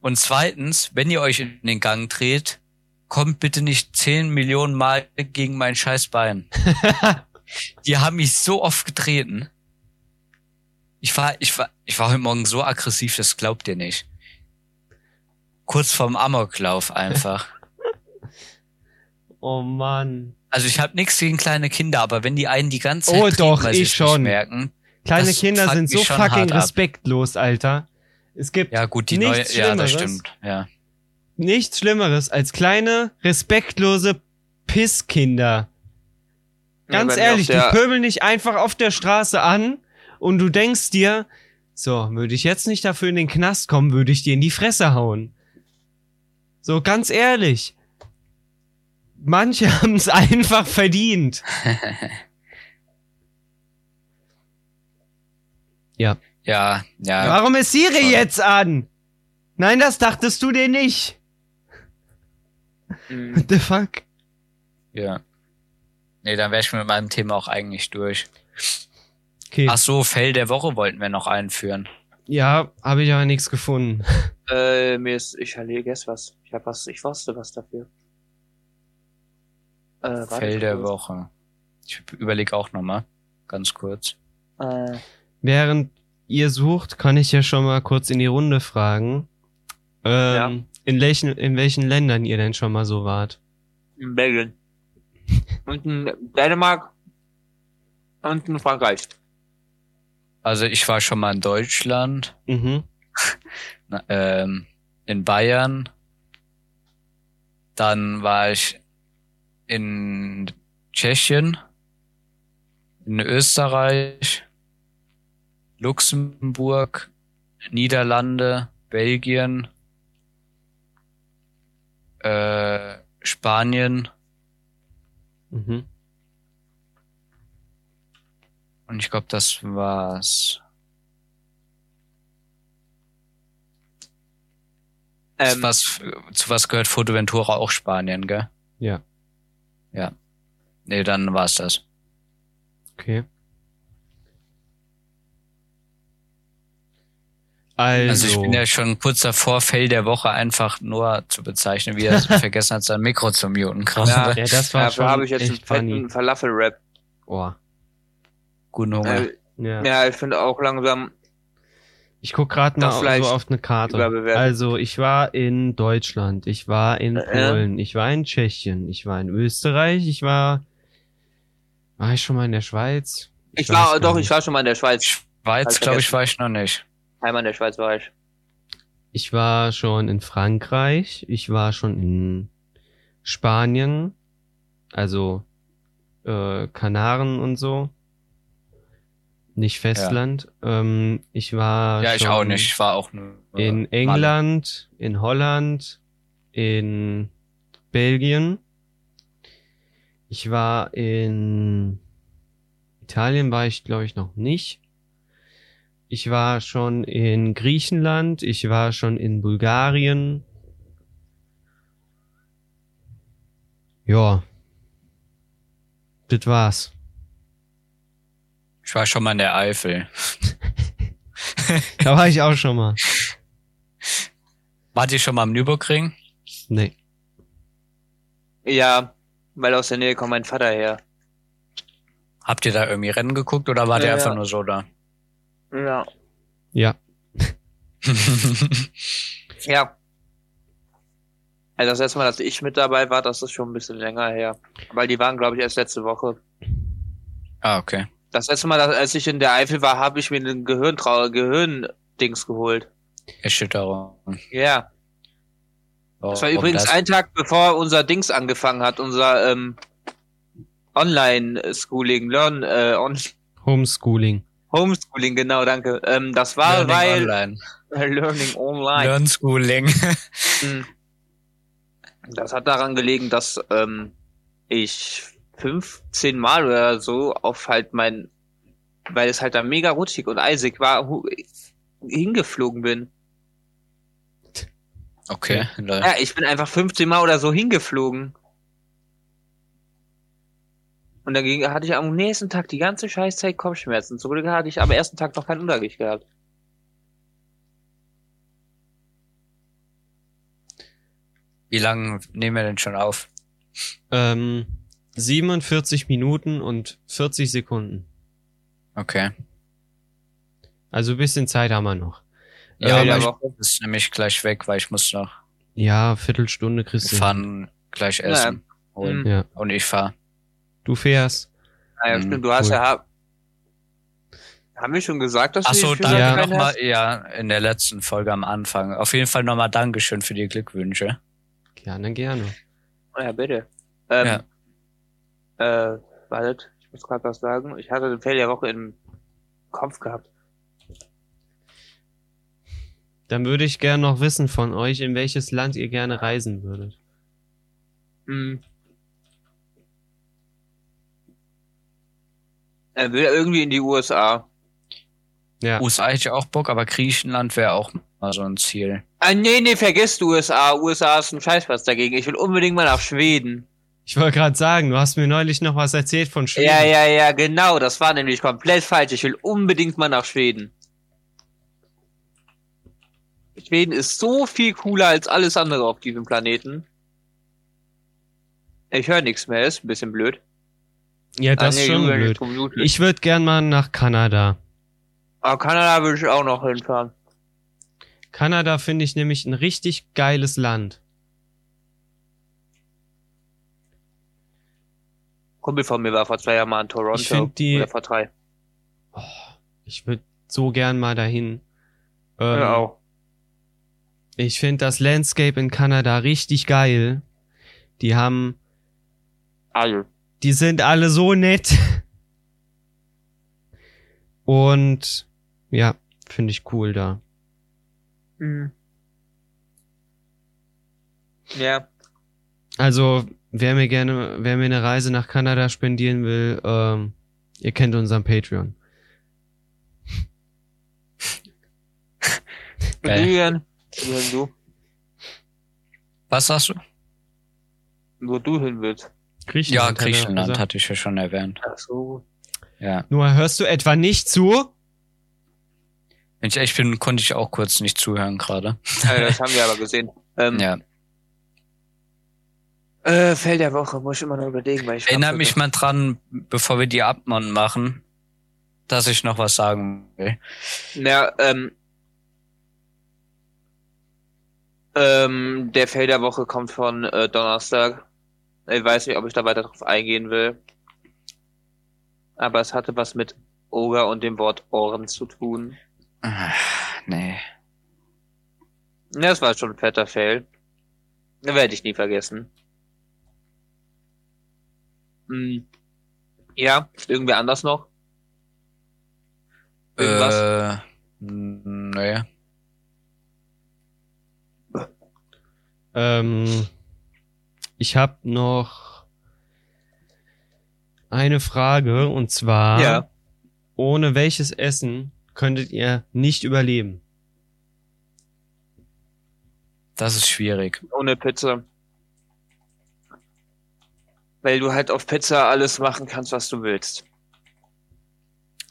Und zweitens, wenn ihr euch in den Gang dreht, kommt bitte nicht zehn Millionen Mal gegen mein scheiß Bein. (laughs) Die haben mich so oft getreten. Ich war, ich war, ich war heute Morgen so aggressiv, das glaubt ihr nicht. Kurz vorm Amoklauf einfach. (laughs) Oh Mann. Also ich habe nichts gegen kleine Kinder, aber wenn die einen die ganze Zeit Oh treten, doch, weil sie ich schon. nicht merken. Kleine Das Kinder sind so fucking respektlos, Alter. Es gibt Ja gut, die neue, Nichts ja, das Schlimmeres. stimmt, ja. nichts Schlimmeres als kleine, respektlose Pisskinder. Ganz Ja, ehrlich, die pöbeln dich einfach auf der Straße an und du denkst dir, so, würde ich jetzt nicht dafür in den Knast kommen, würde ich dir in die Fresse hauen. So, ganz ehrlich. Manche (laughs) haben es einfach verdient. (laughs) ja. Ja, ja. Warum ist Siri Schon. jetzt an? Nein, das dachtest du dir nicht. Mhm. What the fuck? Ja. Nee, dann wäre ich mit meinem Thema auch eigentlich durch. Okay. Ach so, Fell der Woche wollten wir noch einführen. Ja, habe ich aber nichts gefunden. (laughs) Äh, mir ist, ich vergesse was. Ich hab was, ich wusste was dafür. Äh, Fell der kurz. Woche. Ich überlege auch nochmal. Ganz kurz. Äh, Während ihr sucht, kann ich ja schon mal kurz in die Runde fragen, ähm, in, welchen, in welchen Ländern ihr denn schon mal so wart. in Belgien. Und in Dänemark. Und in Frankreich. Also ich war schon mal in Deutschland, Mhm. (laughs) na, ähm, in Bayern. Dann war ich in Tschechien, in Österreich, Luxemburg, Niederlande, Belgien, äh, Spanien. Mhm. Und ich glaube, das war's. Ähm, was, zu was gehört Fotoventura auch Spanien, gell? Ja. Ja. Nee, dann war's das. Okay. Also, Also ich bin ja schon kurz davor, Fail der Woche einfach nur zu bezeichnen, wie er (laughs) vergessen hat, sein Mikro zu muten gerade. Ja. ja, das war Dafür schon habe ich jetzt einen echt funny. fetten Falafel-Rap. Oh, Hunger. Äh, ja. ja, ich finde auch langsam, Ich guck gerade mal so auf eine Karte. Also, ich war in Deutschland, ich war in Ja. Polen, ich war in Tschechien, ich war in Österreich, ich war. War ich schon mal in der Schweiz? ich, weiß war, doch, nicht. ich war schon mal in der Schweiz. Schweiz, glaube ich, war ich noch nicht. Einmal in der Schweiz war ich. Ich war schon in Frankreich, ich war schon in Spanien, also äh, Kanaren und so. Nicht Festland. Ähm, ich war Ja, ich auch nicht. Ich war auch nur in. England, in Holland, in Belgien. Ich war in Italien war ich glaube ich noch nicht. Ich war schon in Griechenland, ich war schon in Bulgarien. Ja. Das war's. Ich war schon mal in der Eifel. Da war ich auch schon mal. Wart ihr schon mal am Nürburgring? Nee. Ja, weil aus der Nähe kommt mein Vater her. Habt ihr da irgendwie Rennen geguckt oder wart Ja, ihr einfach ja. nur so da? Ja. Ja. (laughs) Ja. Also das letzte Mal, dass ich mit dabei war, das ist schon ein bisschen länger her. Weil die waren, glaube ich, erst letzte Woche. ah, okay. Das letzte Mal, als ich in der Eifel war, habe ich mir einen Gehirntrau Gehirndings geholt. Erschütterung. Ja. Das war übrigens das? ein Tag, bevor unser Dings angefangen hat, unser ähm, Online-Schooling, Learn, äh, on Homeschooling. Homeschooling, genau, danke. Ähm, das war, Learning weil online. (laughs) Learning Online. Learn Schooling. Hm. Das hat daran gelegen, dass ähm, ich 15 Mal oder so auf halt mein, weil es halt da mega rutschig und eisig war, hingeflogen bin. Okay. lol. Ja, ich bin einfach 15 Mal oder so hingeflogen. Und dann ging, hatte ich am nächsten Tag die ganze Scheißzeit Kopfschmerzen. Zum Glück hatte ich am ersten Tag noch kein Unterricht gehabt. Wie lange nehmen wir denn schon auf? Ähm, 47 Minuten und 40 Sekunden. Okay. Also ein bisschen Zeit haben wir noch. Ja, Ja, aber ich ist nämlich gleich weg, weil ich muss noch Ja, Viertelstunde kriegst wir du. fahren gleich essen holen. Mhm. Ja. Und ich fahr. Du fährst. Naja, Mhm, stimmt, du hast cool. ja, haben wir schon gesagt, dass Ach du so, die danke Ja. Nochmal. Ja, in der letzten Folge am Anfang. Auf jeden Fall nochmal Dankeschön für die Glückwünsche. Gerne, gerne. Oh Ja, bitte. Ähm, Ja. Äh, wartet, ich muss gerade was sagen. Ich hatte den Fail der Woche im Kopf gehabt. Dann würde ich gerne noch wissen von euch, in welches Land ihr gerne reisen würdet. Hm. Er will irgendwie in die USA. Ja. USA hätte ich auch Bock, aber Griechenland wäre auch mal so ein Ziel. Ah, nee, nee, vergiss USA. USA ist ein Scheißpass dagegen. Ich will unbedingt mal nach Schweden. Ich wollte gerade sagen, du hast mir neulich noch was erzählt von Schweden. Ja, ja, ja, genau. Das war nämlich komplett falsch. Ich will unbedingt mal nach Schweden. Schweden ist so viel cooler als alles andere auf diesem Planeten. Ich höre nichts mehr, ist ein bisschen blöd. Ja, das Ah, ist schon blöd. Ich würde gern mal nach Kanada. Aber Kanada würde ich auch noch hinfahren. Kanada finde ich nämlich ein richtig geiles Land. Kumpel von mir war vor zwei Jahren mal in Toronto. Ich find die- Oder vor drei. Oh, ich würde so gern mal dahin. Ähm, ja, auch. Ich finde das Landscape in Kanada richtig geil. Die haben, Also. die sind alle so nett. Und ja, finde ich cool da. Mhm. Ja. Also, wer mir gerne, wer mir eine Reise nach Kanada spendieren will, ähm, ihr kennt unseren Patreon. Geil. Julian, wohin du? Was sagst du? Wo du hin willst. Ja, Griechenland. hat er Griechenland gesagt. hatte ich ja schon erwähnt. Ach so. Ja. Nur hörst du etwa nicht zu? Wenn ich ehrlich bin, konnte ich auch kurz nicht zuhören gerade. Äh, das haben wir aber gesehen. Ähm, (laughs) Ja. Äh, Fell der Woche, muss ich immer noch überlegen, weil ich Erinnere mich mal dran, bevor wir die Abmon machen, dass ich noch was sagen will. Ja, ähm, ähm, der Fail der Woche kommt von äh, Donnerstag. Ich weiß nicht, ob ich da weiter drauf eingehen will. Aber es hatte was mit Oger und dem Wort Ohren zu tun. Ah, Nee. Ja, das war schon ein fetter Fail. Den werde ich nie vergessen. Hm. Ja, irgendwer anders noch? Irgendwas? Äh, nee. Ähm, ich habe noch eine Frage und zwar, Ja. ohne welches Essen könntet ihr nicht überleben? Das ist schwierig. Ohne Pizza. Weil du halt auf Pizza alles machen kannst, was du willst.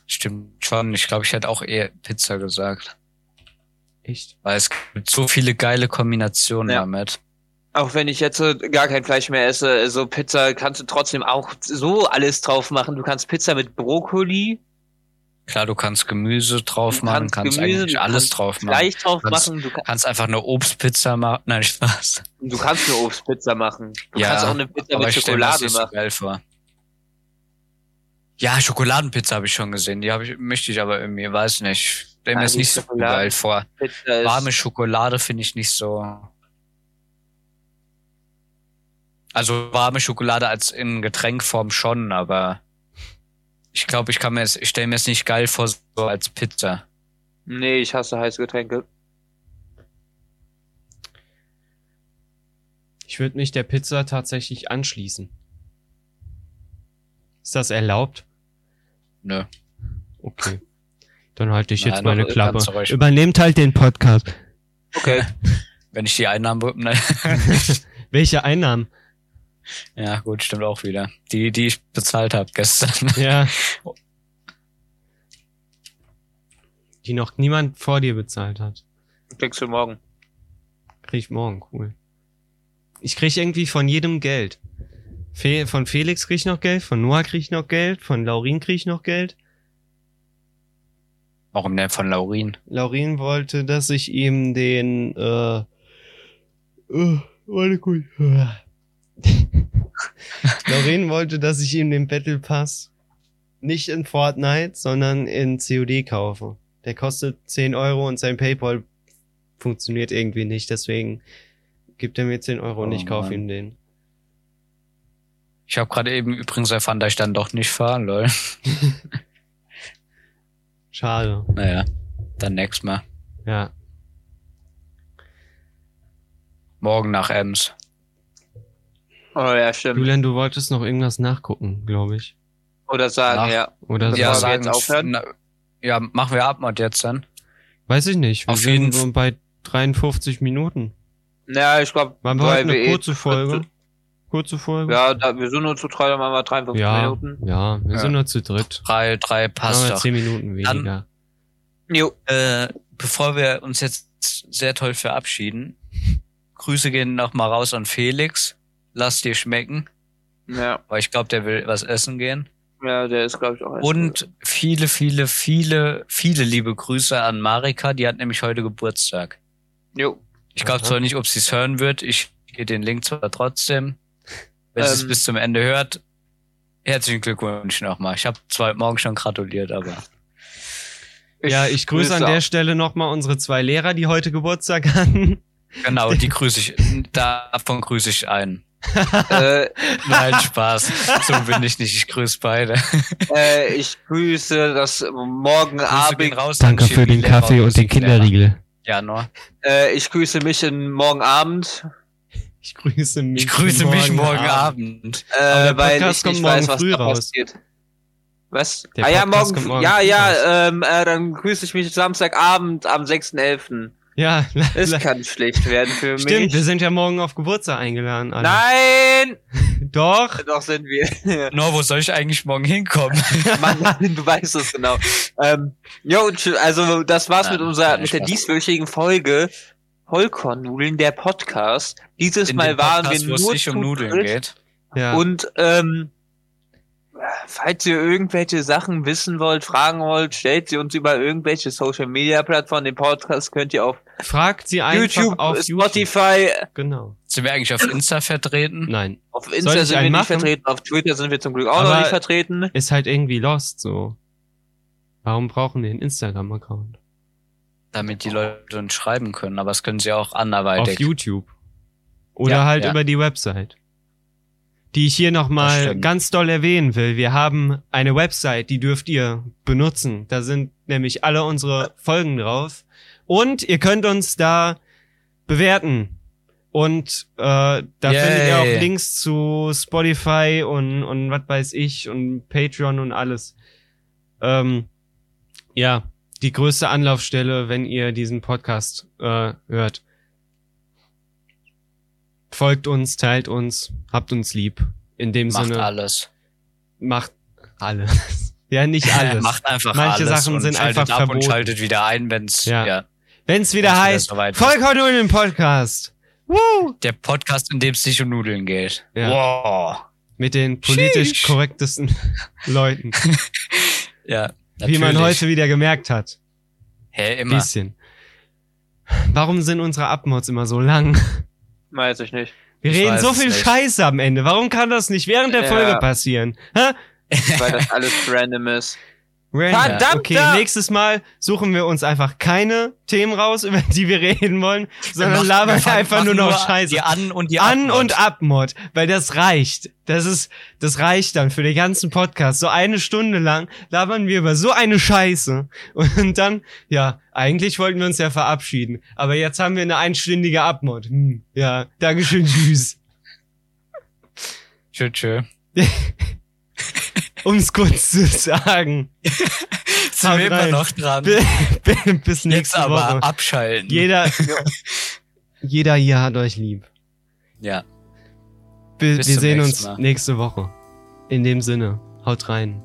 Stimmt schon. Ich glaube, ich hätte auch eher Pizza gesagt. Echt? Weil es gibt so viele geile Kombinationen Ja. damit. Auch wenn ich jetzt gar kein Fleisch mehr esse, so Pizza kannst du trotzdem auch so alles drauf machen. Du kannst Pizza mit Brokkoli, Klar, du kannst Gemüse drauf du machen, kannst kannst Gemüse, eigentlich du alles kannst drauf machen. Fleisch drauf Kannst- machen, du, ka- Kannst einfach eine Obstpizza machen. (laughs) Nein, Spaß. du kannst eine Obstpizza machen. Du Ja, kannst auch eine Pizza mit stelle Schokolade so machen. geil vor. Ja, Schokoladenpizza habe ich schon gesehen. Die ich, möchte ich aber irgendwie, weiß nicht. Stell mir das nicht so geil vor. Warme Schokolade finde ich nicht so. Also warme Schokolade als in Getränkform schon, aber ich glaube, ich kann mir es, ich stelle mir es nicht geil vor, so als Pizza. Nee, ich hasse heiße Getränke. Ich würde mich der Pizza tatsächlich anschließen. Ist das erlaubt? Nö. Okay. Dann halte ich jetzt Nein, meine doch, Klappe. Übernehmt halt den Podcast. Okay. (laughs) Wenn ich die Einnahmen, nein. (laughs) Welche Einnahmen? Ja, gut, stimmt auch wieder. Die, die ich bezahlt habe gestern. (laughs) Ja. Die noch niemand vor dir bezahlt hat. Kriegst du morgen. Krieg ich morgen, cool. Ich krieg irgendwie von jedem Geld. Fe von Felix krieg ich noch Geld, von Noah krieg ich noch Geld, von Laurin krieg ich noch Geld. Warum denn von Laurin? Laurin wollte, dass ich ihm den, äh, äh warte kurz. (laughs) (laughs) Laurin wollte, dass ich ihm den Battle Pass nicht in Fortnite, sondern in COD kaufe. Der kostet 10 Euro und sein Paypal funktioniert irgendwie nicht, deswegen gibt er mir 10 Euro und Oh ich kaufe Mann. ihm den. Ich habe gerade eben übrigens erfahren, dass ich dann doch nicht fahre, lol. (laughs) Schade. Naja, dann nächstes Mal. Ja. Morgen nach Ems. Oh ja, stimmt. Julian, du wolltest noch irgendwas nachgucken, glaube ich. Oder sagen, Ach. ja. Oder ja, wir so. jetzt aufhören? na, ja, machen wir Abmod jetzt dann. Weiß ich nicht. Wir Auf sind jeden so bei 53 Minuten. Ja, ich glaube, wir heute eine kurze Folge? Kurze Folge? Ja, da, wir sind nur zu drei, dann machen wir 53 ja, Minuten. ja, wir Ja. sind nur zu dritt. Drei, drei passt doch. 10 Minuten weniger. Jo. Äh, bevor wir uns jetzt sehr toll verabschieden, Grüße gehen noch mal raus an Felix. Lass dir schmecken, Ja, weil ich glaube, der will was essen gehen. ja, der ist, glaube ich, auch. Und viele, viele, viele, viele liebe Grüße an Marika, die hat nämlich heute Geburtstag. Jo. Ich glaube zwar nicht, ob sie es hören wird, ich gehe den Link zwar trotzdem. Wenn sie es Ähm. bis zum Ende hört, herzlichen Glückwunsch nochmal. Ich habe zwar heute Morgen schon gratuliert, aber ja, ich grüße an der Stelle nochmal unsere zwei Lehrer, die heute Geburtstag (laughs) hatten. genau, die grüße ich, davon grüße ich einen. (laughs) äh, Nein, (laughs) Spaß. So bin ich nicht. Ich grüße beide. (laughs) äh, ich grüße das morgen Abend. Danke für den Kaffee und den. Kinderriegel. Ja, Noah. Äh, ich grüße mich in morgen Abend. Ich grüße mich. Ich grüße mich morgen Abend. Äh, Aber der weil ich nicht morgen weiß, was da raus. passiert. Was? Der ah ja, morgen, morgen ja, ja, ähm, äh, dann grüße ich mich Samstagabend am 6.11. Ja, Es kann schlecht werden für stimmt, mich. wir sind ja morgen auf Geburtstag eingeladen. Alle. Nein! (laughs) Doch. Doch sind wir. (laughs) No, wo soll ich eigentlich morgen hinkommen? (laughs) Mann, Mann, du weißt es genau. Ähm, jo, tschü- also das war's Ja, mit unserer, mit der dieswöchigen Folge Vollkornnudeln, der Podcast. Dieses In Mal waren Podcast, wir wo es nur nicht um zu Nudeln dritt. geht. Ja. Und ähm, falls ihr irgendwelche Sachen wissen wollt, fragen wollt, stellt sie uns über irgendwelche Social Media Plattformen. Den Podcast könnt ihr auf Fragt sie einfach YouTube, auf Spotify, YouTube. Genau. Sind wir eigentlich auf Insta vertreten? Nein. auf Insta sind wir nicht machen? vertreten, auf Twitter sind wir zum Glück auch noch Aber- nicht vertreten. Ist halt irgendwie lost so. Warum brauchen wir einen Instagram-Account? Damit die Leute uns schreiben können, aber das können sie auch Auf anderweitig. YouTube. Oder Ja, halt ja. über die Website. Die ich hier nochmal ganz doll erwähnen will. Wir haben eine Website, die dürft ihr benutzen. Da sind nämlich alle unsere Folgen drauf. Und ihr könnt uns da bewerten. Und äh, da Yay. findet ihr auch Links zu Spotify und, und was weiß ich und Patreon und alles. Ähm, ja, die größte Anlaufstelle, wenn ihr diesen Podcast äh, hört. Folgt uns, teilt uns, habt uns lieb. In dem Macht Sinne, alles. macht alles. (laughs) ja, nicht (laughs) alles. Macht einfach Manche alles Sachen und sind einfach ab verboten. und schaltet wieder ein, wenn's Ja. ja. Wenn's wieder Wenn's wieder heißt, soweit ist. Vollkorn im Podcast. Woo! der Podcast, in dem es nicht um Nudeln geht. Ja. Wow. Mit den politisch Sheesh. korrektesten (laughs) Leuten. Ja. Wie man natürlich. heute wieder gemerkt hat. Hä, immer. Bisschen. Warum sind unsere Abmods immer so lang? Weiß ich nicht. Wir Ich reden so viel nicht. Scheiße am Ende. Warum kann das nicht während der Ja. Folge passieren? Hä? Weil das alles random ist. Random. Verdammt! Okay, nächstes Mal suchen wir uns einfach keine Themen raus, (laughs) über die wir reden wollen, sondern machen- labern wir einfach nur noch Scheiße. Die An- und die An- Abmod. und Abmod, weil das reicht. Das ist, das reicht dann für den ganzen Podcast. So eine Stunde lang labern wir über so eine Scheiße. Und dann, ja, eigentlich wollten wir uns ja verabschieden. Aber jetzt haben wir eine einstündige Abmod. Hm, ja, Dankeschön, tschüss. Tschö, tschö. (laughs) Um es kurz zu sagen. (laughs) Sind wir immer noch dran. (laughs) Bis Jetzt nächste aber Woche. abschalten. Jeder, (laughs) jeder hier hat euch lieb. ja. Wir, Bis wir sehen uns Mal. nächste Woche. In dem Sinne, haut rein.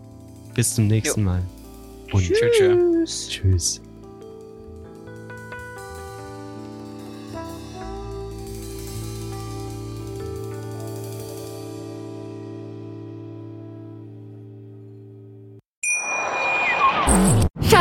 Bis zum nächsten Mal. Und Tschö, tschö. tschüss.